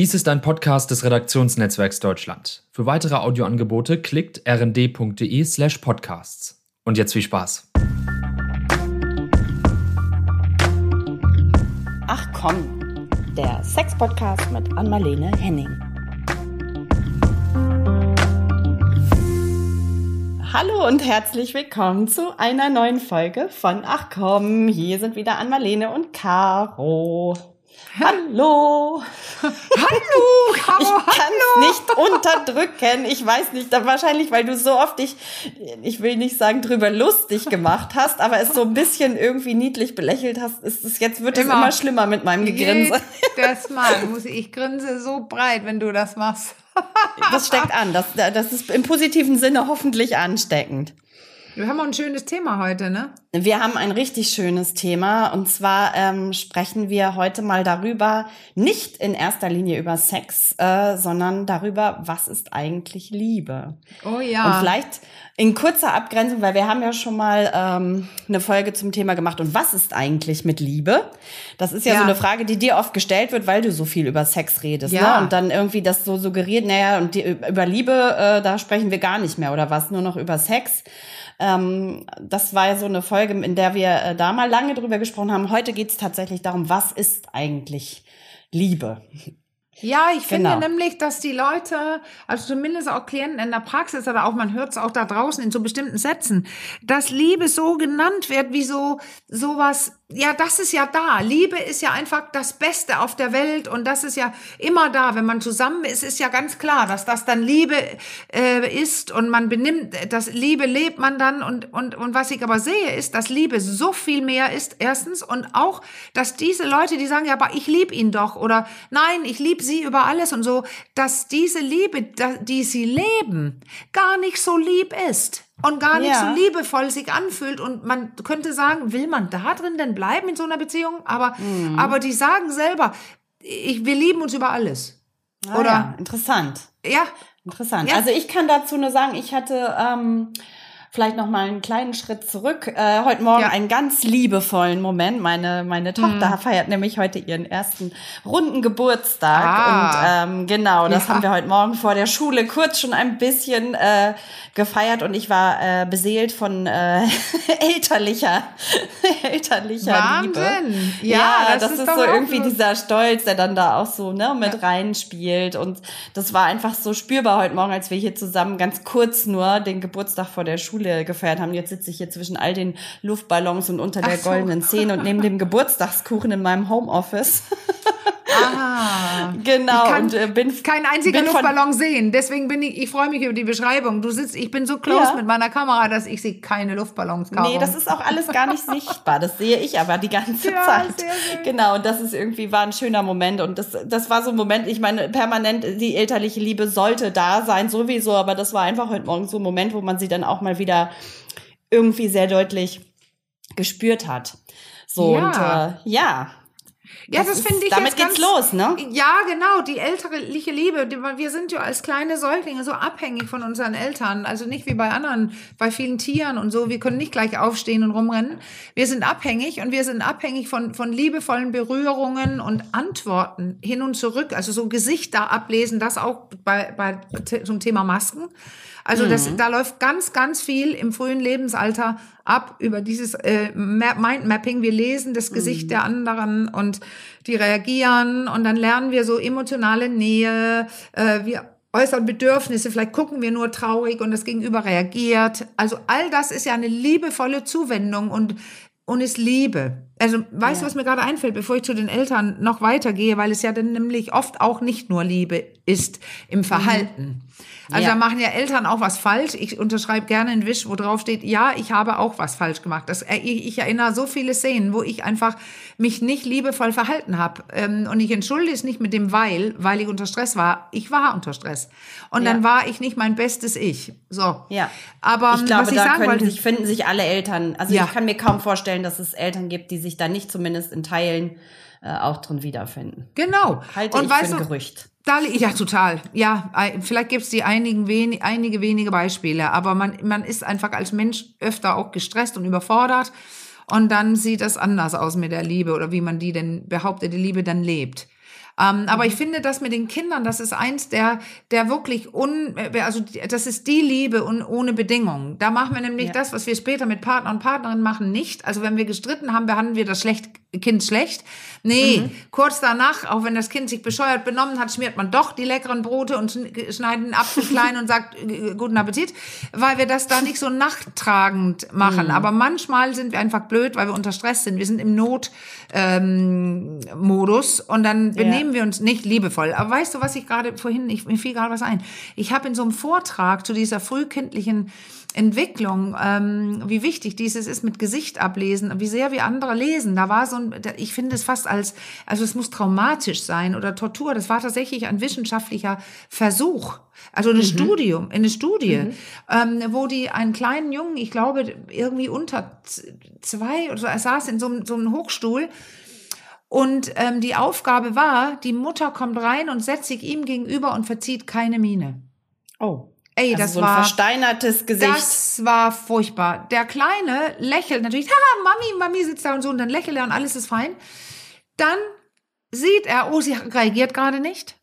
Dies ist ein Podcast des Redaktionsnetzwerks Deutschland. Für weitere Audioangebote klickt rnd.de slash podcasts. Und jetzt viel Spaß. Ach komm, der Sex-Podcast mit Anmalene Henning. Hallo und herzlich willkommen zu einer neuen Folge von Ach komm, hier sind wieder Anmalene und Caro. Hallo. Hallo, Caro, Ich kann nicht unterdrücken. Ich weiß nicht, wahrscheinlich, weil du so oft dich, ich will nicht sagen, drüber lustig gemacht hast, aber es so ein bisschen irgendwie niedlich belächelt hast. Ist es jetzt wird es Immer. immer schlimmer mit meinem Gegrinse. Das Mal muss ich, ich grinse so breit, wenn du das machst. Das steckt an. Das, das ist im positiven Sinne hoffentlich ansteckend. Wir haben auch ein schönes Thema heute, ne? Wir haben ein richtig schönes Thema und zwar ähm, sprechen wir heute mal darüber, nicht in erster Linie über Sex, äh, sondern darüber, was ist eigentlich Liebe. Oh ja. Und vielleicht in kurzer Abgrenzung, weil wir haben ja schon mal ähm, eine Folge zum Thema gemacht. Und was ist eigentlich mit Liebe? Das ist ja, Ja. so eine Frage, die dir oft gestellt wird, weil du so viel über Sex redest. Ja. Ne? Und dann irgendwie das so suggeriert, naja, und die, über Liebe, äh, da sprechen wir gar nicht mehr oder was, nur noch über Sex. Ähm, das war ja so eine Folge, in der wir äh, da mal lange drüber gesprochen haben. Heute geht es tatsächlich darum, was ist eigentlich Liebe? Ja, ich finde Genau. nämlich, dass die Leute, also zumindest auch Klienten in der Praxis oder auch man hört es auch da draußen in so bestimmten Sätzen, dass Liebe so genannt wird wie so sowas. Ja, das ist ja da. Liebe ist ja einfach das Beste auf der Welt und das ist ja immer da. Wenn man zusammen ist, ist ja ganz klar, dass das dann Liebe äh, ist und man benimmt, das Liebe lebt man dann und und und was ich aber sehe ist, dass Liebe so viel mehr ist. Erstens und auch, dass diese Leute, die sagen, ja, aber ich liebe ihn doch oder nein, ich liebe sie über alles und so, dass diese Liebe, die sie leben, gar nicht so lieb ist und gar nicht Ja. so liebevoll sich anfühlt und man könnte sagen, will man da drin denn bleiben in so einer Beziehung? Aber Mhm. aber die sagen selber, ich, wir lieben uns über alles. Ah, Oder ja, interessant. ja, Interessant. Ja. Also ich kann dazu nur sagen, ich hatte ähm, vielleicht noch mal einen kleinen Schritt zurück. Äh, heute Morgen Ja. Mhm. einen ganz liebevollen Moment. Meine meine Tochter feiert nämlich heute ihren ersten runden Geburtstag Ah. und ähm, genau, das Ja. haben wir heute Morgen vor der Schule kurz schon ein bisschen äh, gefeiert und ich war äh, beseelt von äh, elterlicher elterlicher Liebe. Wahnsinn. Ja, das das, ist ist, so irgendwie so- dieser Stolz, der dann da auch so ne, mit reinspielt. Und das war einfach so spürbar heute Morgen, als wir hier zusammen ganz kurz nur den Geburtstag vor der Schule gefeiert haben. Jetzt sitze ich hier zwischen all den Luftballons und unter der Ach so. goldenen Szene und neben dem Geburtstagskuchen in meinem Homeoffice. Ah. genau. Ich kann und äh, bin kein einziger bin Luftballon sehen. Deswegen bin ich, ich freue mich über die Beschreibung. Du sitzt, ich bin so close Ja. mit meiner Kamera, dass ich sehe keine Luftballons. Caro. Nee, das ist auch alles gar nicht sichtbar. Das sehe ich aber die ganze Ja, Zeit. Genau, und das ist irgendwie war ein schöner Moment. Und das, das war so ein Moment, ich meine, permanent die elterliche Liebe sollte da sein, sowieso, aber das war einfach heute Morgen so ein Moment, wo man sie dann auch mal wieder irgendwie sehr deutlich gespürt hat. So, Ja. und äh, ja. Ja, das ist- finde ich Damit geht's ganz, los, ne? Ja, genau, die elterliche Liebe. Die- Wir sind ja als kleine Säuglinge so abhängig von unseren Eltern. Also nicht wie bei anderen, bei vielen Tieren und so. Wir können nicht gleich aufstehen und rumrennen. Wir sind abhängig und wir sind abhängig von, von liebevollen Berührungen und Antworten hin und zurück. Also so Gesichter ablesen, das auch bei, bei zum Thema Masken. Also das, da läuft ganz, ganz viel im frühen Lebensalter ab über dieses äh, Ma- Mindmapping. Wir lesen das Gesicht der anderen und die reagieren und dann lernen wir so emotionale Nähe. Äh, wir äußern Bedürfnisse, vielleicht gucken wir nur traurig und das Gegenüber reagiert. Also all das ist ja eine liebevolle Zuwendung und und ist Liebe. Also, weißt du, was mir gerade einfällt, bevor ich zu den Eltern noch weitergehe, weil es ja dann nämlich oft auch nicht nur Liebe ist im Verhalten. Also Ja. da machen ja Eltern auch was falsch. Ich unterschreibe gerne einen Wisch, wo drauf steht, ja, ich habe auch was falsch gemacht. Das, äh, ich, ich erinnere so viele Szenen, wo ich einfach mich nicht liebevoll verhalten habe. Ähm, und ich entschuldige es nicht mit dem weil, weil ich unter Stress war. Ich war unter Stress. Und Ja. dann war ich nicht mein bestes Ich. So. Ja. Aber ich glaube, was ich da sagen wollte, sich, finden sich alle Eltern. Also Ja. ich kann mir kaum vorstellen, dass es Eltern gibt, die sich da nicht zumindest in Teilen äh, auch drin wiederfinden. genau. Halte und ich weißt für ein du, Gerücht. Da, ja, total. Ja, ei- vielleicht gibt es die einigen wen, einige wenige Beispiele, aber man, man ist einfach als Mensch öfter auch gestresst und überfordert. Und dann sieht das anders aus mit der Liebe oder wie man die denn behauptet, die Liebe dann lebt. Ähm, aber ich finde, das mit den Kindern, das ist eins der, der wirklich un, äh, also das ist die Liebe und ohne Bedingungen. Da machen wir nämlich Ja. das, was wir später mit Partner und Partnerin machen, nicht. Also wenn wir gestritten haben, behandeln wir das schlecht, Kind schlecht. Nee, kurz danach, auch wenn das Kind sich bescheuert benommen hat, schmiert man doch die leckeren Brote und schn- schneidet einen Apfel klein und sagt äh, guten Appetit, weil wir das da nicht so nachtragend machen. Aber manchmal sind wir einfach blöd, weil wir unter Stress sind. Wir sind im Not ähm, und dann benehmen wir uns nicht liebevoll. Aber weißt du, was ich gerade vorhin, ich, mir fiel gerade was ein. Ich habe in so einem Vortrag zu dieser frühkindlichen Entwicklung, ähm, wie wichtig dieses ist mit Gesicht ablesen, wie sehr wir andere lesen. Da war so ein, ich finde es fast als, also es muss traumatisch sein oder Tortur. Das war tatsächlich ein wissenschaftlicher Versuch. Also ein Studium, eine Studie, ähm, wo die einen kleinen Jungen, ich glaube irgendwie unter zwei oder so, er saß in so einem, so einem Hochstuhl und ähm, die Aufgabe war, die Mutter kommt rein und setzt sich ihm gegenüber und verzieht keine Miene. Oh. Ey, Also das so ein war versteinertes Gesicht. das war furchtbar. Der Kleine lächelt natürlich, haha, Mami, Mami sitzt da und so, und dann lächelt er und alles ist fein. Dann sieht er, oh, sie reagiert gerade nicht.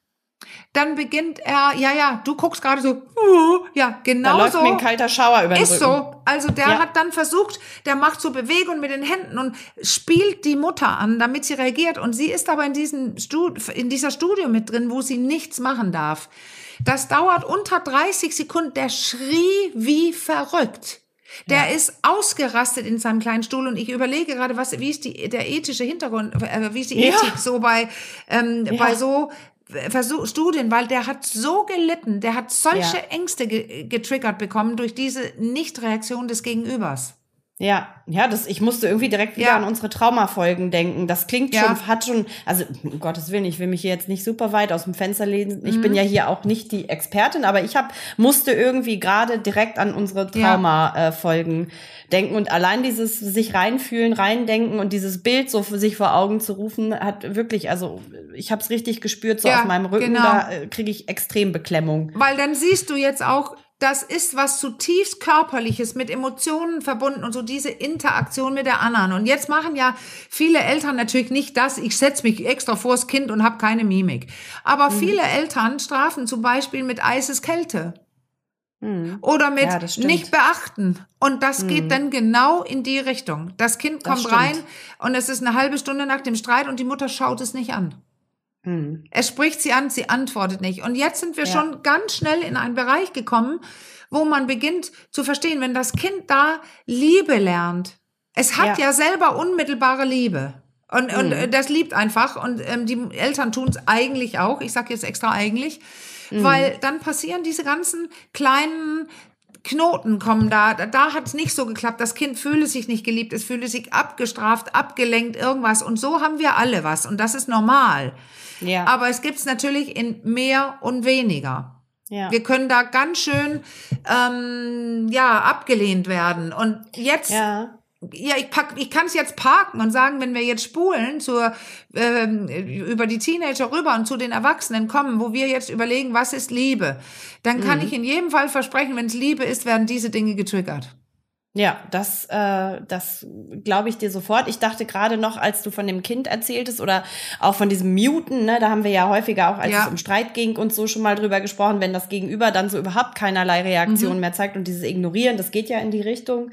Dann beginnt er, ja, ja, du guckst gerade so, uh, ja, da genau läuft so. mir ein kalter Schauer über den Ist Rücken. so. Also der Ja. hat dann versucht, der macht so Bewegungen mit den Händen und spielt die Mutter an, damit sie reagiert. Und sie ist aber in, diesen Stud in dieser Studie mit drin, wo sie nichts machen darf. Das dauert unter 30 Sekunden. Der schrie wie verrückt. Der ist ausgerastet in seinem kleinen Stuhl und ich überlege gerade, was, wie ist die, der ethische Hintergrund, äh, wie ist die Ja. Ethik so bei, ähm, Ja. bei so Versuch, Studien, weil der hat so gelitten, der hat solche Ja. Ängste ge getriggert bekommen durch diese Nichtreaktion des Gegenübers. Ja, ja, das, ich musste irgendwie direkt wieder Ja. an unsere Traumafolgen denken. Das klingt Ja. schon, hat schon, also um Gottes Willen, ich will mich hier jetzt nicht super weit aus dem Fenster lehnen. Ich Mhm. bin ja hier auch nicht die Expertin, aber ich hab, musste irgendwie gerade direkt an unsere Ja. Trauma-Folgen denken und allein dieses sich reinfühlen, reindenken und dieses Bild so für sich vor Augen zu rufen, hat wirklich, also ich habe es richtig gespürt, so auf meinem Rücken, genau. da äh, kriege ich extrem Beklemmung. Weil dann siehst du jetzt auch, das ist was zutiefst körperliches, mit Emotionen verbunden und so diese Interaktion mit der anderen. Und jetzt machen ja viele Eltern natürlich nicht das, ich setze mich extra vors Kind und habe keine Mimik. Aber Mhm. viele Eltern strafen zum Beispiel mit eises Kälte. Hm. Oder mit Ja, das nicht beachten. Und das geht dann genau in die Richtung. Das Kind Das kommt stimmt. rein und es ist eine halbe Stunde nach dem Streit und die Mutter schaut es nicht an. Hm. Es spricht sie an, sie antwortet nicht. Und jetzt sind wir Ja. schon ganz schnell in einen Bereich gekommen, wo man beginnt zu verstehen, wenn das Kind da Liebe lernt. Es hat ja, Ja. selber unmittelbare Liebe. Und, und Mhm. äh, das liebt einfach. Und ähm, die Eltern tun es eigentlich auch. Ich sage jetzt extra eigentlich. Mhm. Weil dann passieren diese ganzen kleinen Knoten kommen da. Da, da hat es nicht so geklappt. Das Kind fühle sich nicht geliebt, es fühle sich abgestraft, abgelenkt, irgendwas. Und so haben wir alle was. Und das ist normal. Ja. Aber es gibt es natürlich in mehr und weniger. ja. Wir können da ganz schön ähm, ja abgelehnt werden. Und jetzt ja. ja, ich, pack, ich kann es jetzt parken und sagen, wenn wir jetzt spulen zur, ähm, über die Teenager rüber und zu den Erwachsenen kommen, wo wir jetzt überlegen, was ist Liebe, dann kann ich in jedem Fall versprechen, wenn es Liebe ist, werden diese Dinge getriggert. Ja, das, äh, das glaube ich dir sofort. Ich dachte gerade noch, als du von dem Kind erzähltest oder auch von diesem Muten, ne, da haben wir ja häufiger auch, als Ja. es um Streit ging und so schon mal drüber gesprochen, wenn das Gegenüber dann so überhaupt keinerlei Reaktion mehr zeigt und dieses Ignorieren, das geht ja in die Richtung,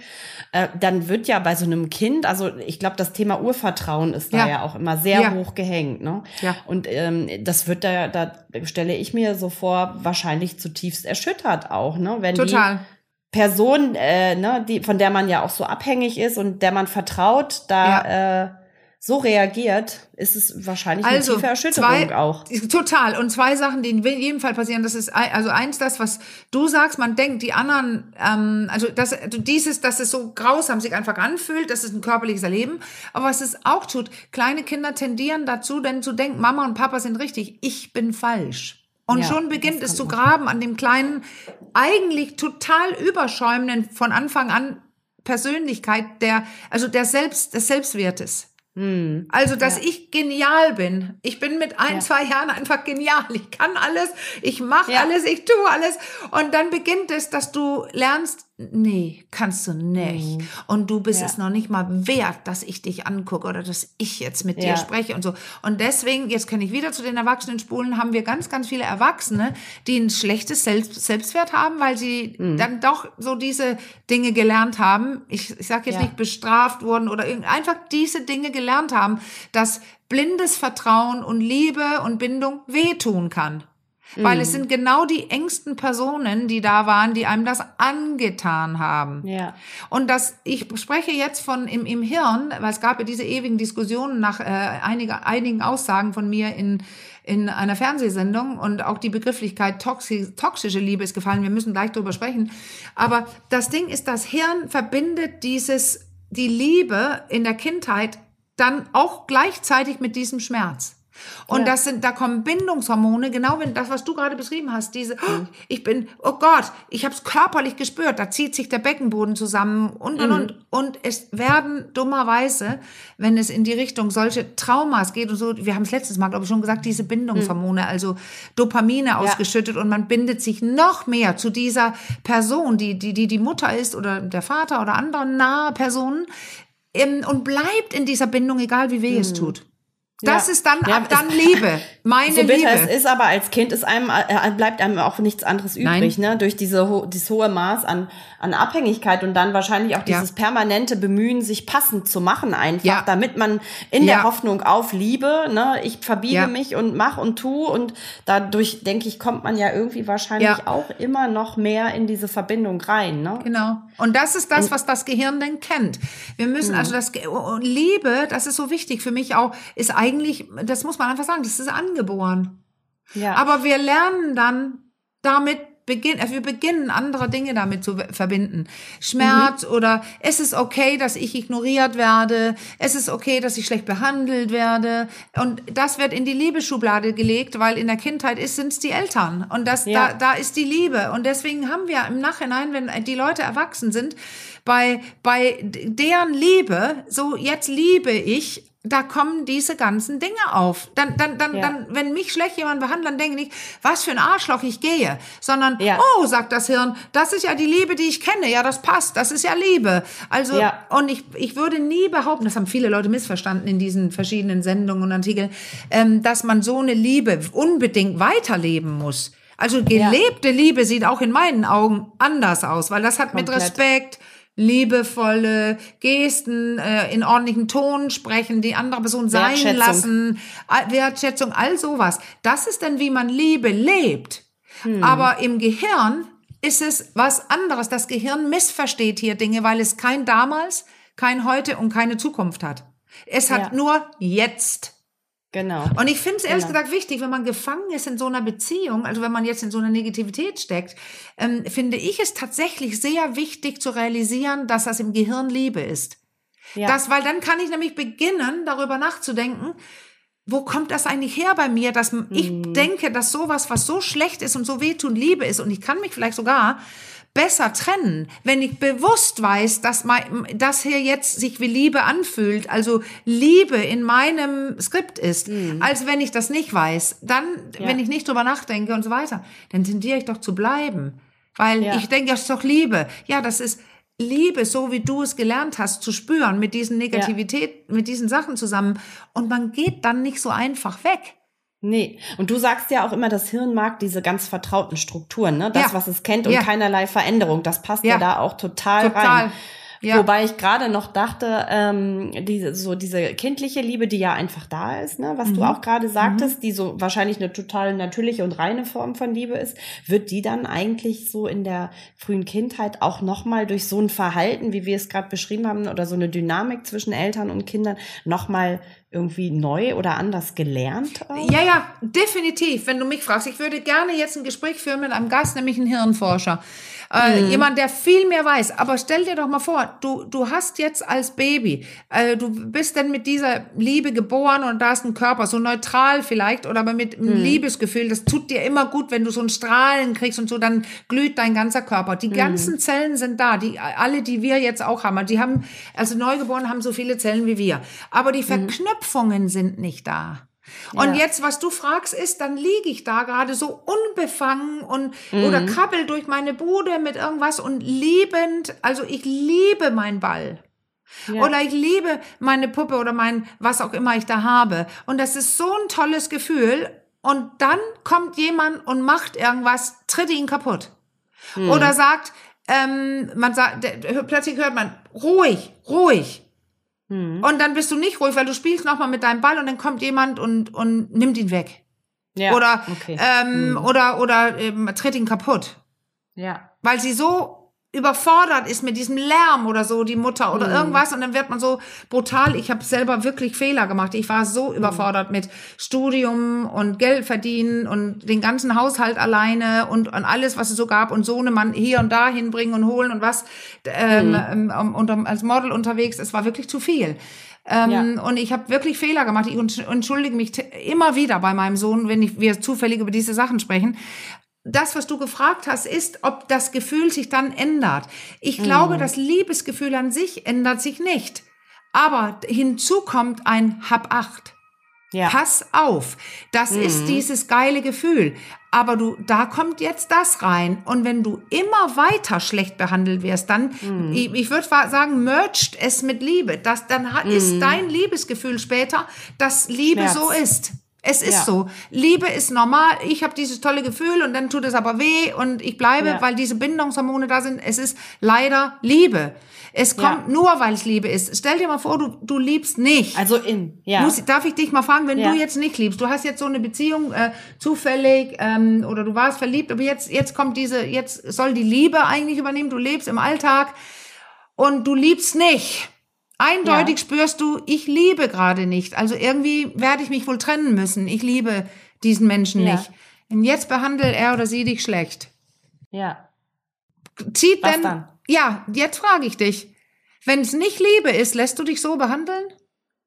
äh, dann wird ja bei so einem Kind, also ich glaube, das Thema Urvertrauen ist da Ja. ja, auch immer sehr Ja. hoch gehängt, ne? Ja. Und ähm, das wird da, da stelle ich mir so vor, wahrscheinlich zutiefst erschüttert auch, ne? Wenn die Total. Person, äh, ne, die, von der man ja auch so abhängig ist und der man vertraut, da äh, so reagiert, ist es wahrscheinlich Also, eine tiefe Erschütterung zwei- auch. Total. Und zwei Sachen, die in jedem Fall passieren. Das ist also eins, das, was du sagst, man denkt, die anderen, ähm, also das, also dieses, dass es so grausam sich einfach anfühlt, das ist ein körperliches Erleben. Aber was es auch tut, kleine Kinder tendieren dazu, denn zu denken, Mama und Papa sind richtig, ich bin falsch. Und Ja, schon beginnt es zu graben an dem kleinen, eigentlich total überschäumenden, von Anfang an Persönlichkeit, der, also der Selbst, des Selbstwertes. Hm. Also, dass Ja. ich genial bin. Ich bin mit ein, Ja. zwei Jahren einfach genial. Ich kann alles, ich mache alles, ich tue alles. Und dann beginnt es, dass du lernst, nee, kannst du nicht. Mhm. Und du bist Ja. es noch nicht mal wert, dass ich dich angucke oder dass ich jetzt mit dir Ja. spreche und so. Und deswegen, jetzt kann ich wieder zu den Erwachsenen spulen, haben wir ganz, ganz viele Erwachsene, die ein schlechtes Selbst Selbstwert haben, weil sie Mhm. dann doch so diese Dinge gelernt haben. Ich, ich sage jetzt Ja. nicht bestraft wurden oder einfach diese Dinge gelernt haben, dass blindes Vertrauen und Liebe und Bindung wehtun kann. Weil Mhm. es sind genau die engsten Personen, die da waren, die einem das angetan haben. Ja. Und das, ich spreche jetzt von im, im Hirn, weil es gab ja diese ewigen Diskussionen nach äh, einiger, einigen Aussagen von mir in, in einer Fernsehsendung und auch die Begrifflichkeit toxi toxische Liebe ist gefallen. Wir müssen gleich drüber sprechen. Aber das Ding ist, das Hirn verbindet dieses, die Liebe in der Kindheit dann auch gleichzeitig mit diesem Schmerz. Und Ja. das sind, da kommen Bindungshormone, genau wenn das, was du gerade beschrieben hast, diese, oh, ich bin, oh Gott, ich habe es körperlich gespürt, da zieht sich der Beckenboden zusammen und und und. Und es werden dummerweise, wenn es in die Richtung solche Traumas geht und so, wir haben es letztes Mal glaube ich schon gesagt, diese Bindungshormone, also Dopamine ausgeschüttet und man bindet sich noch mehr zu dieser Person, die die die die Mutter ist oder der Vater oder andere nahe Personen ähm, und bleibt in dieser Bindung, egal wie weh es tut. Das Ja. ist dann, Ja, ab dann Liebe. Meine so bitter Liebe. es ist, aber als Kind ist einem, äh, bleibt einem auch nichts anderes übrig, ne? Durch diese, dieses hohe Maß an, an Abhängigkeit und dann wahrscheinlich auch Ja. dieses permanente Bemühen, sich passend zu machen einfach, Ja. damit man in Ja. der Hoffnung auf Liebe, ne? Ich verbiege Ja. mich und mach und tu und dadurch, denke ich, kommt man ja irgendwie wahrscheinlich Ja. auch immer noch mehr in diese Verbindung rein, ne? Genau. Und das ist das, was das Gehirn denn kennt. Wir müssen also das Ge- und Liebe, das ist so wichtig für mich auch, ist eigentlich, das muss man einfach sagen, das ist angeboren. Ja. Aber wir lernen dann damit beginnen, äh, wir beginnen andere Dinge damit zu verbinden. Schmerz oder es ist okay, dass ich ignoriert werde, es ist okay, dass ich schlecht behandelt werde und das wird in die Liebesschublade gelegt, weil in der Kindheit ist sind's die Eltern und das Ja. da da ist die Liebe und deswegen haben wir im Nachhinein, wenn die Leute erwachsen sind, bei bei deren Liebe, so jetzt liebe ich da kommen diese ganzen Dinge auf. Dann, dann, dann, Ja. dann, wenn mich schlecht jemand behandelt, dann denke ich was für ein Arschloch ich gehe, sondern, Ja. oh, sagt das Hirn, das ist ja die Liebe, die ich kenne. Ja, das passt. Das ist ja Liebe. Also, Ja. und ich, ich würde nie behaupten, das haben viele Leute missverstanden in diesen verschiedenen Sendungen und Artikeln, ähm, dass man so eine Liebe unbedingt weiterleben muss. Also gelebte Liebe sieht auch in meinen Augen anders aus, weil das hat mit Komplett. Respekt, liebevolle Gesten, äh, in ordentlichen Ton sprechen, die andere Person sein lassen, Wertschätzung, all sowas. Das ist dann, wie man Liebe lebt. Aber im Gehirn ist es was anderes. Das Gehirn missversteht hier Dinge, weil es kein damals, kein heute und keine Zukunft hat. Es hat Ja. nur jetzt. Genau. Und ich finde es ehrlich Genau. gesagt wichtig, wenn man gefangen ist in so einer Beziehung, also wenn man jetzt in so einer Negativität steckt, ähm, finde ich es tatsächlich sehr wichtig zu realisieren, dass das im Gehirn Liebe ist. Ja. Das, weil dann kann ich nämlich beginnen, darüber nachzudenken, wo kommt das eigentlich her bei mir, dass ich Mhm. denke, dass sowas, was so schlecht ist und so wehtun, Liebe ist und ich kann mich vielleicht sogar besser trennen, wenn ich bewusst weiß, dass mein, das hier jetzt sich wie Liebe anfühlt, also Liebe in meinem Skript ist, als wenn ich das nicht weiß. Dann, Mhm. Ja. wenn ich nicht drüber nachdenke und so weiter, dann tendiere ich doch zu bleiben. Weil Ja. ich denke, das ist doch Liebe. Ja, das ist Liebe, so wie du es gelernt hast, zu spüren, mit diesen Negativität, mit diesen Sachen zusammen. Und man geht dann nicht so einfach weg. Nee, und du sagst ja auch immer, das Hirn mag diese ganz vertrauten Strukturen, ne? Das, Ja. was es kennt und Ja. keinerlei Veränderung. Das passt ja, Ja. da auch total, Total. rein. Ja. Wobei ich gerade noch dachte, ähm, diese, so diese kindliche Liebe, die ja einfach da ist, ne, was du Mhm. auch gerade sagtest, die so wahrscheinlich eine total natürliche und reine Form von Liebe ist, wird die dann eigentlich so in der frühen Kindheit auch nochmal durch so ein Verhalten, wie wir es gerade beschrieben haben, oder so eine Dynamik zwischen Eltern und Kindern nochmal irgendwie neu oder anders gelernt? auch? Ja, ja, definitiv. Wenn du mich fragst, ich würde gerne jetzt ein Gespräch führen mit einem Gast, nämlich einen Hirnforscher. Äh, Jemand, der viel mehr weiß. Aber stell dir doch mal vor, du, du hast jetzt als Baby, äh, du bist dann mit dieser Liebe geboren und da ist ein Körper, so neutral vielleicht, oder aber mit einem Liebesgefühl. Das tut dir immer gut, wenn du so ein Strahlen kriegst und so, dann glüht dein ganzer Körper. Die ganzen Zellen sind da, die, alle, die wir jetzt auch haben. Die haben, also Neugeborene haben so viele Zellen wie wir. Aber die Verknüpfungen sind nicht da. Und Ja. jetzt, was du fragst, ist, dann liege ich da gerade so unbefangen und oder krabbel durch meine Bude mit irgendwas und liebend, also ich liebe meinen Ball. Ja. Oder ich liebe meine Puppe oder mein, was auch immer ich da habe. Und das ist so ein tolles Gefühl. Und dann kommt jemand und macht irgendwas, tritt ihn kaputt. Oder sagt, ähm, man sagt, plötzlich hört man, ruhig, ruhig. Und dann bist du nicht ruhig, weil du spielst nochmal mit deinem Ball und dann kommt jemand und, und nimmt ihn weg. ja. Oder, okay. ähm, oder, oder ähm, tritt ihn kaputt. ja. Weil sie so überfordert ist mit diesem Lärm oder so, die Mutter oder irgendwas. Und dann wird man so brutal. Ich habe selber wirklich Fehler gemacht. Ich war so überfordert mit Studium und Geld verdienen und den ganzen Haushalt alleine und, und alles, was es so gab. Und Sohnemann hier und da hinbringen und holen und was. Ähm, ähm, und als Model unterwegs. Es war wirklich zu viel. Ähm, Und ich habe wirklich Fehler gemacht. Ich entsch- entschuldige mich immer wieder bei meinem Sohn, wenn ich, wir zufällig über diese Sachen sprechen das, was du gefragt hast, ist, ob das Gefühl sich dann ändert. Ich glaube, das Liebesgefühl an sich ändert sich nicht. Aber hinzu kommt ein Hab acht. Ja. Pass auf. Das ist dieses geile Gefühl. Aber du, da kommt jetzt das rein. Und wenn du immer weiter schlecht behandelt wirst, dann, ich, ich würde sagen, mercht es mit Liebe. Das, dann hat, ist dein Liebesgefühl später, dass Liebe Schmerz. so ist. Es ist Ja. so. Liebe ist normal. Ich habe dieses tolle Gefühl und dann tut es aber weh und ich bleibe, Ja. weil diese Bindungshormone da sind. Es ist leider Liebe. Es Ja. kommt nur, weil es Liebe ist. Stell dir mal vor, du, du liebst nicht. Also in, ja. Muss, darf ich dich mal fragen, wenn Ja. du jetzt nicht liebst, du hast jetzt so eine Beziehung äh, zufällig ähm, oder du warst verliebt, aber jetzt jetzt kommt diese, jetzt soll die Liebe eigentlich übernehmen. Du lebst im Alltag und du liebst nicht. Eindeutig Ja. spürst du, ich liebe gerade nicht. Also irgendwie werde ich mich wohl trennen müssen. Ich liebe diesen Menschen Ja. nicht. Und jetzt behandelt er oder sie dich schlecht. ja. Zieht Was denn? dann? Ja, jetzt frage ich dich. Wenn es nicht Liebe ist, lässt du dich so behandeln?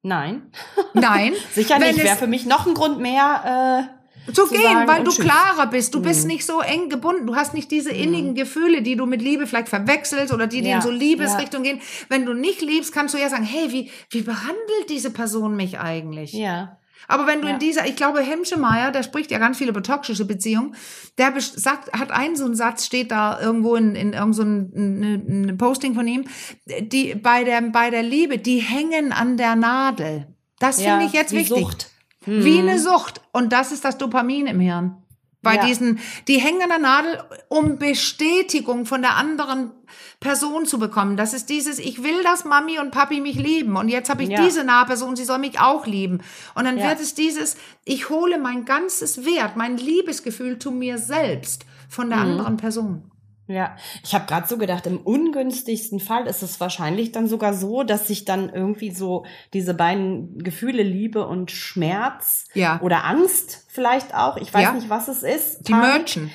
Nein. Nein. Sicher Wenn nicht. Wäre für mich noch ein Grund mehr. Zu zu gehen, sagen, weil du tschüss. klarer bist. Du Mhm. bist nicht so eng gebunden. Du hast nicht diese innigen Gefühle, die du mit Liebe vielleicht verwechselst oder die, die Ja, in so Liebesrichtung gehen. Wenn du nicht liebst, kannst du ja sagen, hey, wie, wie behandelt diese Person mich eigentlich? ja. Aber wenn du Ja. in dieser, ich glaube, Hemschemeyer, der spricht ja ganz viel über toxische Beziehungen, der sagt, hat einen so einen Satz, steht da irgendwo in, in irgend so ein, ein, ein Posting von ihm, die, bei der, bei der Liebe, die hängen an der Nadel. Das ja. finde ich jetzt wichtig. Sucht. Mhm. Wie eine Sucht. Und das ist das Dopamin im Hirn. Bei Ja. diesen, die hängen an der Nadel, um Bestätigung von der anderen Person zu bekommen. Das ist dieses, ich will, dass Mami und Papi mich lieben. Und jetzt habe ich Ja. diese nahe Person, sie soll mich auch lieben. Und dann Ja. wird es dieses, ich hole mein ganzes Wert, mein Liebesgefühl zu mir selbst von Mhm. der anderen Person. Ja, ich habe gerade so gedacht, im ungünstigsten Fall ist es wahrscheinlich dann sogar so, dass sich dann irgendwie so diese beiden Gefühle Liebe und Schmerz Ja. oder Angst vielleicht auch, ich weiß Ja. nicht, was es ist. Die Merchen.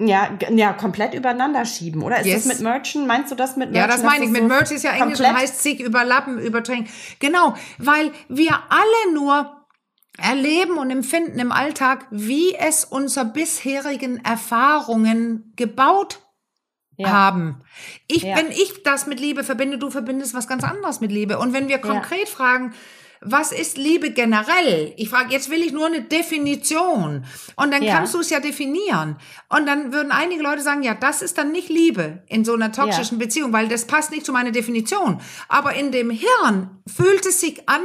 Ja, ja, komplett übereinander schieben. Oder ist Yes. das mit Merchen? Meinst du das mit Merchen? Ja, das meine ich. Mit so Merch ist ja Englisch und heißt sich überlappen, überdrängen. Genau, weil wir alle nur erleben und empfinden im Alltag, wie es unsere bisherigen Erfahrungen gebaut Ja. haben. Ich, Ja. wenn ich das mit Liebe verbinde, du verbindest was ganz anderes mit Liebe. Und wenn wir konkret fragen, was ist Liebe generell? Ich frage, jetzt will ich nur eine Definition. Und dann Ja. kannst du es ja definieren. Und dann würden einige Leute sagen, ja, das ist dann nicht Liebe in so einer toxischen Beziehung, weil das passt nicht zu meiner Definition. Aber in dem Hirn fühlt es sich an,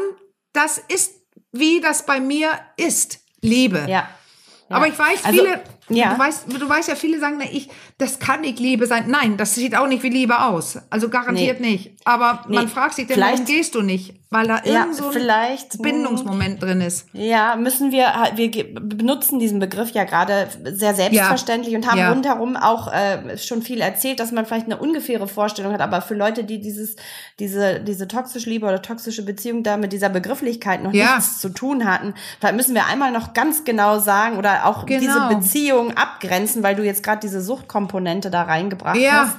das ist, wie das bei mir ist. Liebe. Ja. Ja. Aber ich weiß, Also, viele, ja. du weißt, du weißt ja, viele sagen, na, ich, das kann nicht Liebe sein. Nein, das sieht auch nicht wie Liebe aus. Also garantiert nicht. Aber man Nee. fragt sich, denn warum Vielleicht- gehst du nicht? Weil da Ja, irgend so ein vielleicht, hm. Bindungsmoment drin ist. Ja, müssen wir, wir benutzen diesen Begriff ja gerade sehr selbstverständlich und haben Ja. rundherum auch äh, schon viel erzählt, dass man vielleicht eine ungefähre Vorstellung hat, aber für Leute, die dieses, diese, diese toxische Liebe oder toxische Beziehung da mit dieser Begrifflichkeit noch Ja. nichts zu tun hatten, vielleicht müssen wir einmal noch ganz genau sagen oder auch Genau. diese Beziehung abgrenzen, weil du jetzt gerade diese Suchtkomponente da reingebracht Ja. hast.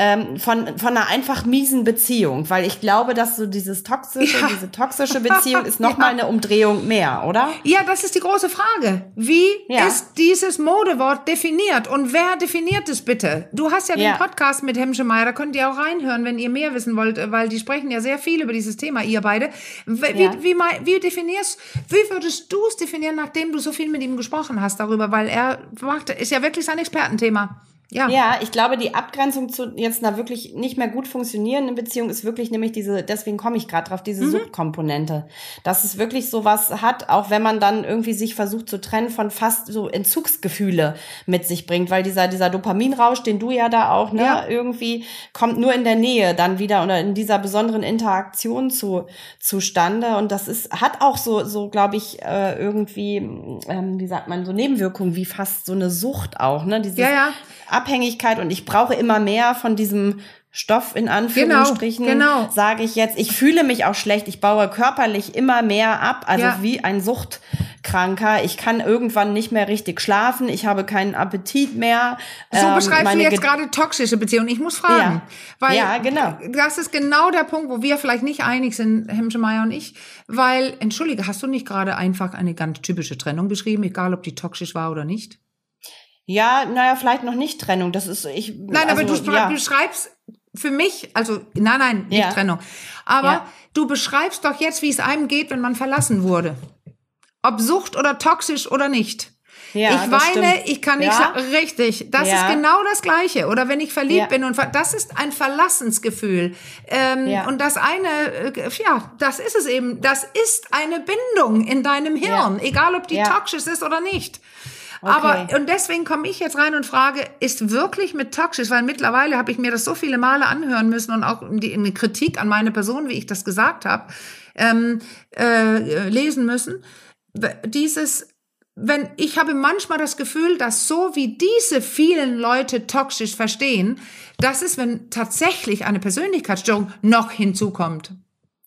Ähm, von, von einer einfach miesen Beziehung, weil ich glaube, dass so dieses toxische, Ja. diese toxische Beziehung ist nochmal Ja. eine Umdrehung mehr, oder? Ja, das ist die große Frage. Wie Ja. ist dieses Modewort definiert und wer definiert es bitte? Du hast ja, Ja. den Podcast mit Hemschemeyer, da könnt ihr auch reinhören, wenn ihr mehr wissen wollt, äh, weil die sprechen ja sehr viel über dieses Thema, ihr beide. Wie, wie, wie, wie definierst, wie würdest du es definieren, nachdem du so viel mit ihm gesprochen hast darüber, weil er macht, ist ja wirklich sein Expertenthema. Ja. Ja, ich glaube, die Abgrenzung zu jetzt einer wirklich nicht mehr gut funktionierenden Beziehung ist wirklich nämlich diese, deswegen komme ich gerade drauf, diese Suchtkomponente. Dass es wirklich sowas hat, auch wenn man dann irgendwie sich versucht zu trennen von fast so Entzugsgefühle mit sich bringt, weil dieser, dieser Dopaminrausch, den du ja da auch, ne, Ja. irgendwie kommt nur in der Nähe dann wieder oder in dieser besonderen Interaktion zu, zustande. Und das ist, hat auch so, so, glaube ich, äh, irgendwie, ähm, wie sagt man, so Nebenwirkungen wie fast so eine Sucht auch, ne? Dieses Ja, ja. Abhängigkeit und ich brauche immer mehr von diesem Stoff in Anführungsstrichen, Genau, genau. sage ich jetzt. Ich fühle mich auch schlecht. Ich baue körperlich immer mehr ab, also Ja. wie ein Suchtkranker. Ich kann irgendwann nicht mehr richtig schlafen. Ich habe keinen Appetit mehr. So Ähm, beschreibst du jetzt Ge- gerade toxische Beziehungen. Ich muss fragen, Ja. weil Ja, genau. das ist genau der Punkt, wo wir vielleicht nicht einig sind, Hemschemeyer und ich, weil entschuldige, hast du nicht gerade einfach eine ganz typische Trennung beschrieben, egal ob die toxisch war oder nicht? Ja, naja, vielleicht noch nicht Trennung. Das ist ich. Nein, aber du also, ja. beschreibst für mich, also nein, nein, nicht Ja. Trennung, aber Ja. du beschreibst doch jetzt, wie es einem geht, wenn man verlassen wurde. Ob Sucht oder toxisch oder nicht. Ja, ich weine, stimmt. ich kann nicht Ja. sagen, richtig, das Ja. ist genau das Gleiche. Oder wenn ich verliebt bin und ver das ist ein Verlassensgefühl. Ähm, Ja. Und das eine, äh, ja, das ist es eben. Das ist eine Bindung in deinem Hirn, egal ob die toxisch ist oder nicht. Okay. Aber und deswegen komme ich jetzt rein und frage, ist wirklich mit toxisch, weil mittlerweile habe ich mir das so viele Male anhören müssen und auch die, eine Kritik an meine Person, wie ich das gesagt habe, ähm, äh, lesen müssen. Dieses wenn ich habe manchmal das Gefühl, dass so wie diese vielen Leute toxisch verstehen, das ist, wenn tatsächlich eine Persönlichkeitsstörung noch hinzukommt.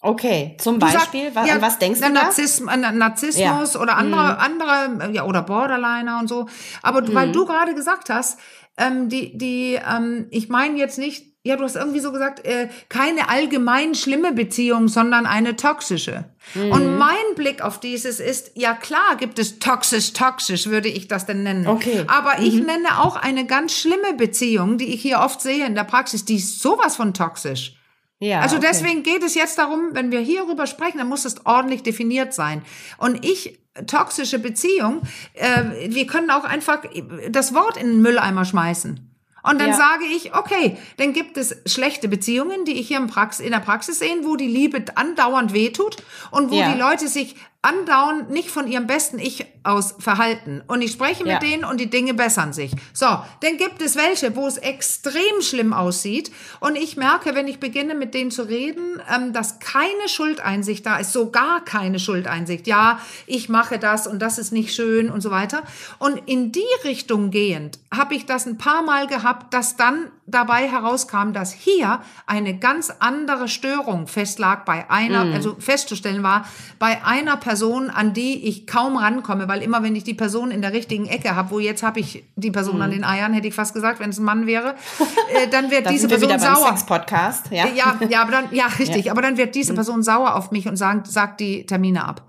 Okay, zum Du Beispiel, was, ja, was denkst du da? Narzissm, äh, Na- Narzissmus oder andere, andere, ja, oder Borderliner und so. Aber Mhm. weil du gerade gesagt hast, ähm, die, die, ähm, ich meine jetzt nicht, ja, du hast irgendwie so gesagt, äh, keine allgemein schlimme Beziehung, sondern eine toxische. Mhm. Und mein Blick auf dieses ist, ja klar gibt es toxisch, toxisch, würde ich das denn nennen. Okay. Aber ich Mhm. nenne auch eine ganz schlimme Beziehung, die ich hier oft sehe in der Praxis, die ist sowas von toxisch. Ja, Also okay. deswegen geht es jetzt darum, wenn wir hierüber sprechen, dann muss es ordentlich definiert sein. Und ich, toxische Beziehung, äh, wir können auch einfach das Wort in den Mülleimer schmeißen. Und dann Ja. sage ich, okay, dann gibt es schlechte Beziehungen, die ich hier im Prax in der Praxis sehe, wo die Liebe andauernd wehtut und wo Ja. die Leute sich andauernd nicht von ihrem besten Ich aus verhalten. Und ich spreche mit Ja. denen und die Dinge bessern sich. So, dann gibt es welche, wo es extrem schlimm aussieht. Und ich merke, wenn ich beginne mit denen zu reden, ähm, dass keine Schuldeinsicht da ist, so gar keine Schuldeinsicht. Ja, ich mache das und das ist nicht schön und so weiter. Und in die Richtung gehend habe ich das ein paar Mal gehabt, dass dann dabei herauskam, dass hier eine ganz andere Störung festlag bei einer, also festzustellen war, bei einer Person, an die ich kaum rankomme, weil immer wenn ich die Person in der richtigen Ecke habe, wo jetzt habe ich die Person an den Eiern, hätte ich fast gesagt, wenn es ein Mann wäre, äh, dann wird da diese Person sauer. Sex-Podcast. Ja. Ja, ja, aber dann, ja, richtig. Aber dann wird Mhm. diese Person sauer auf mich und sagt, sagt die Termine ab.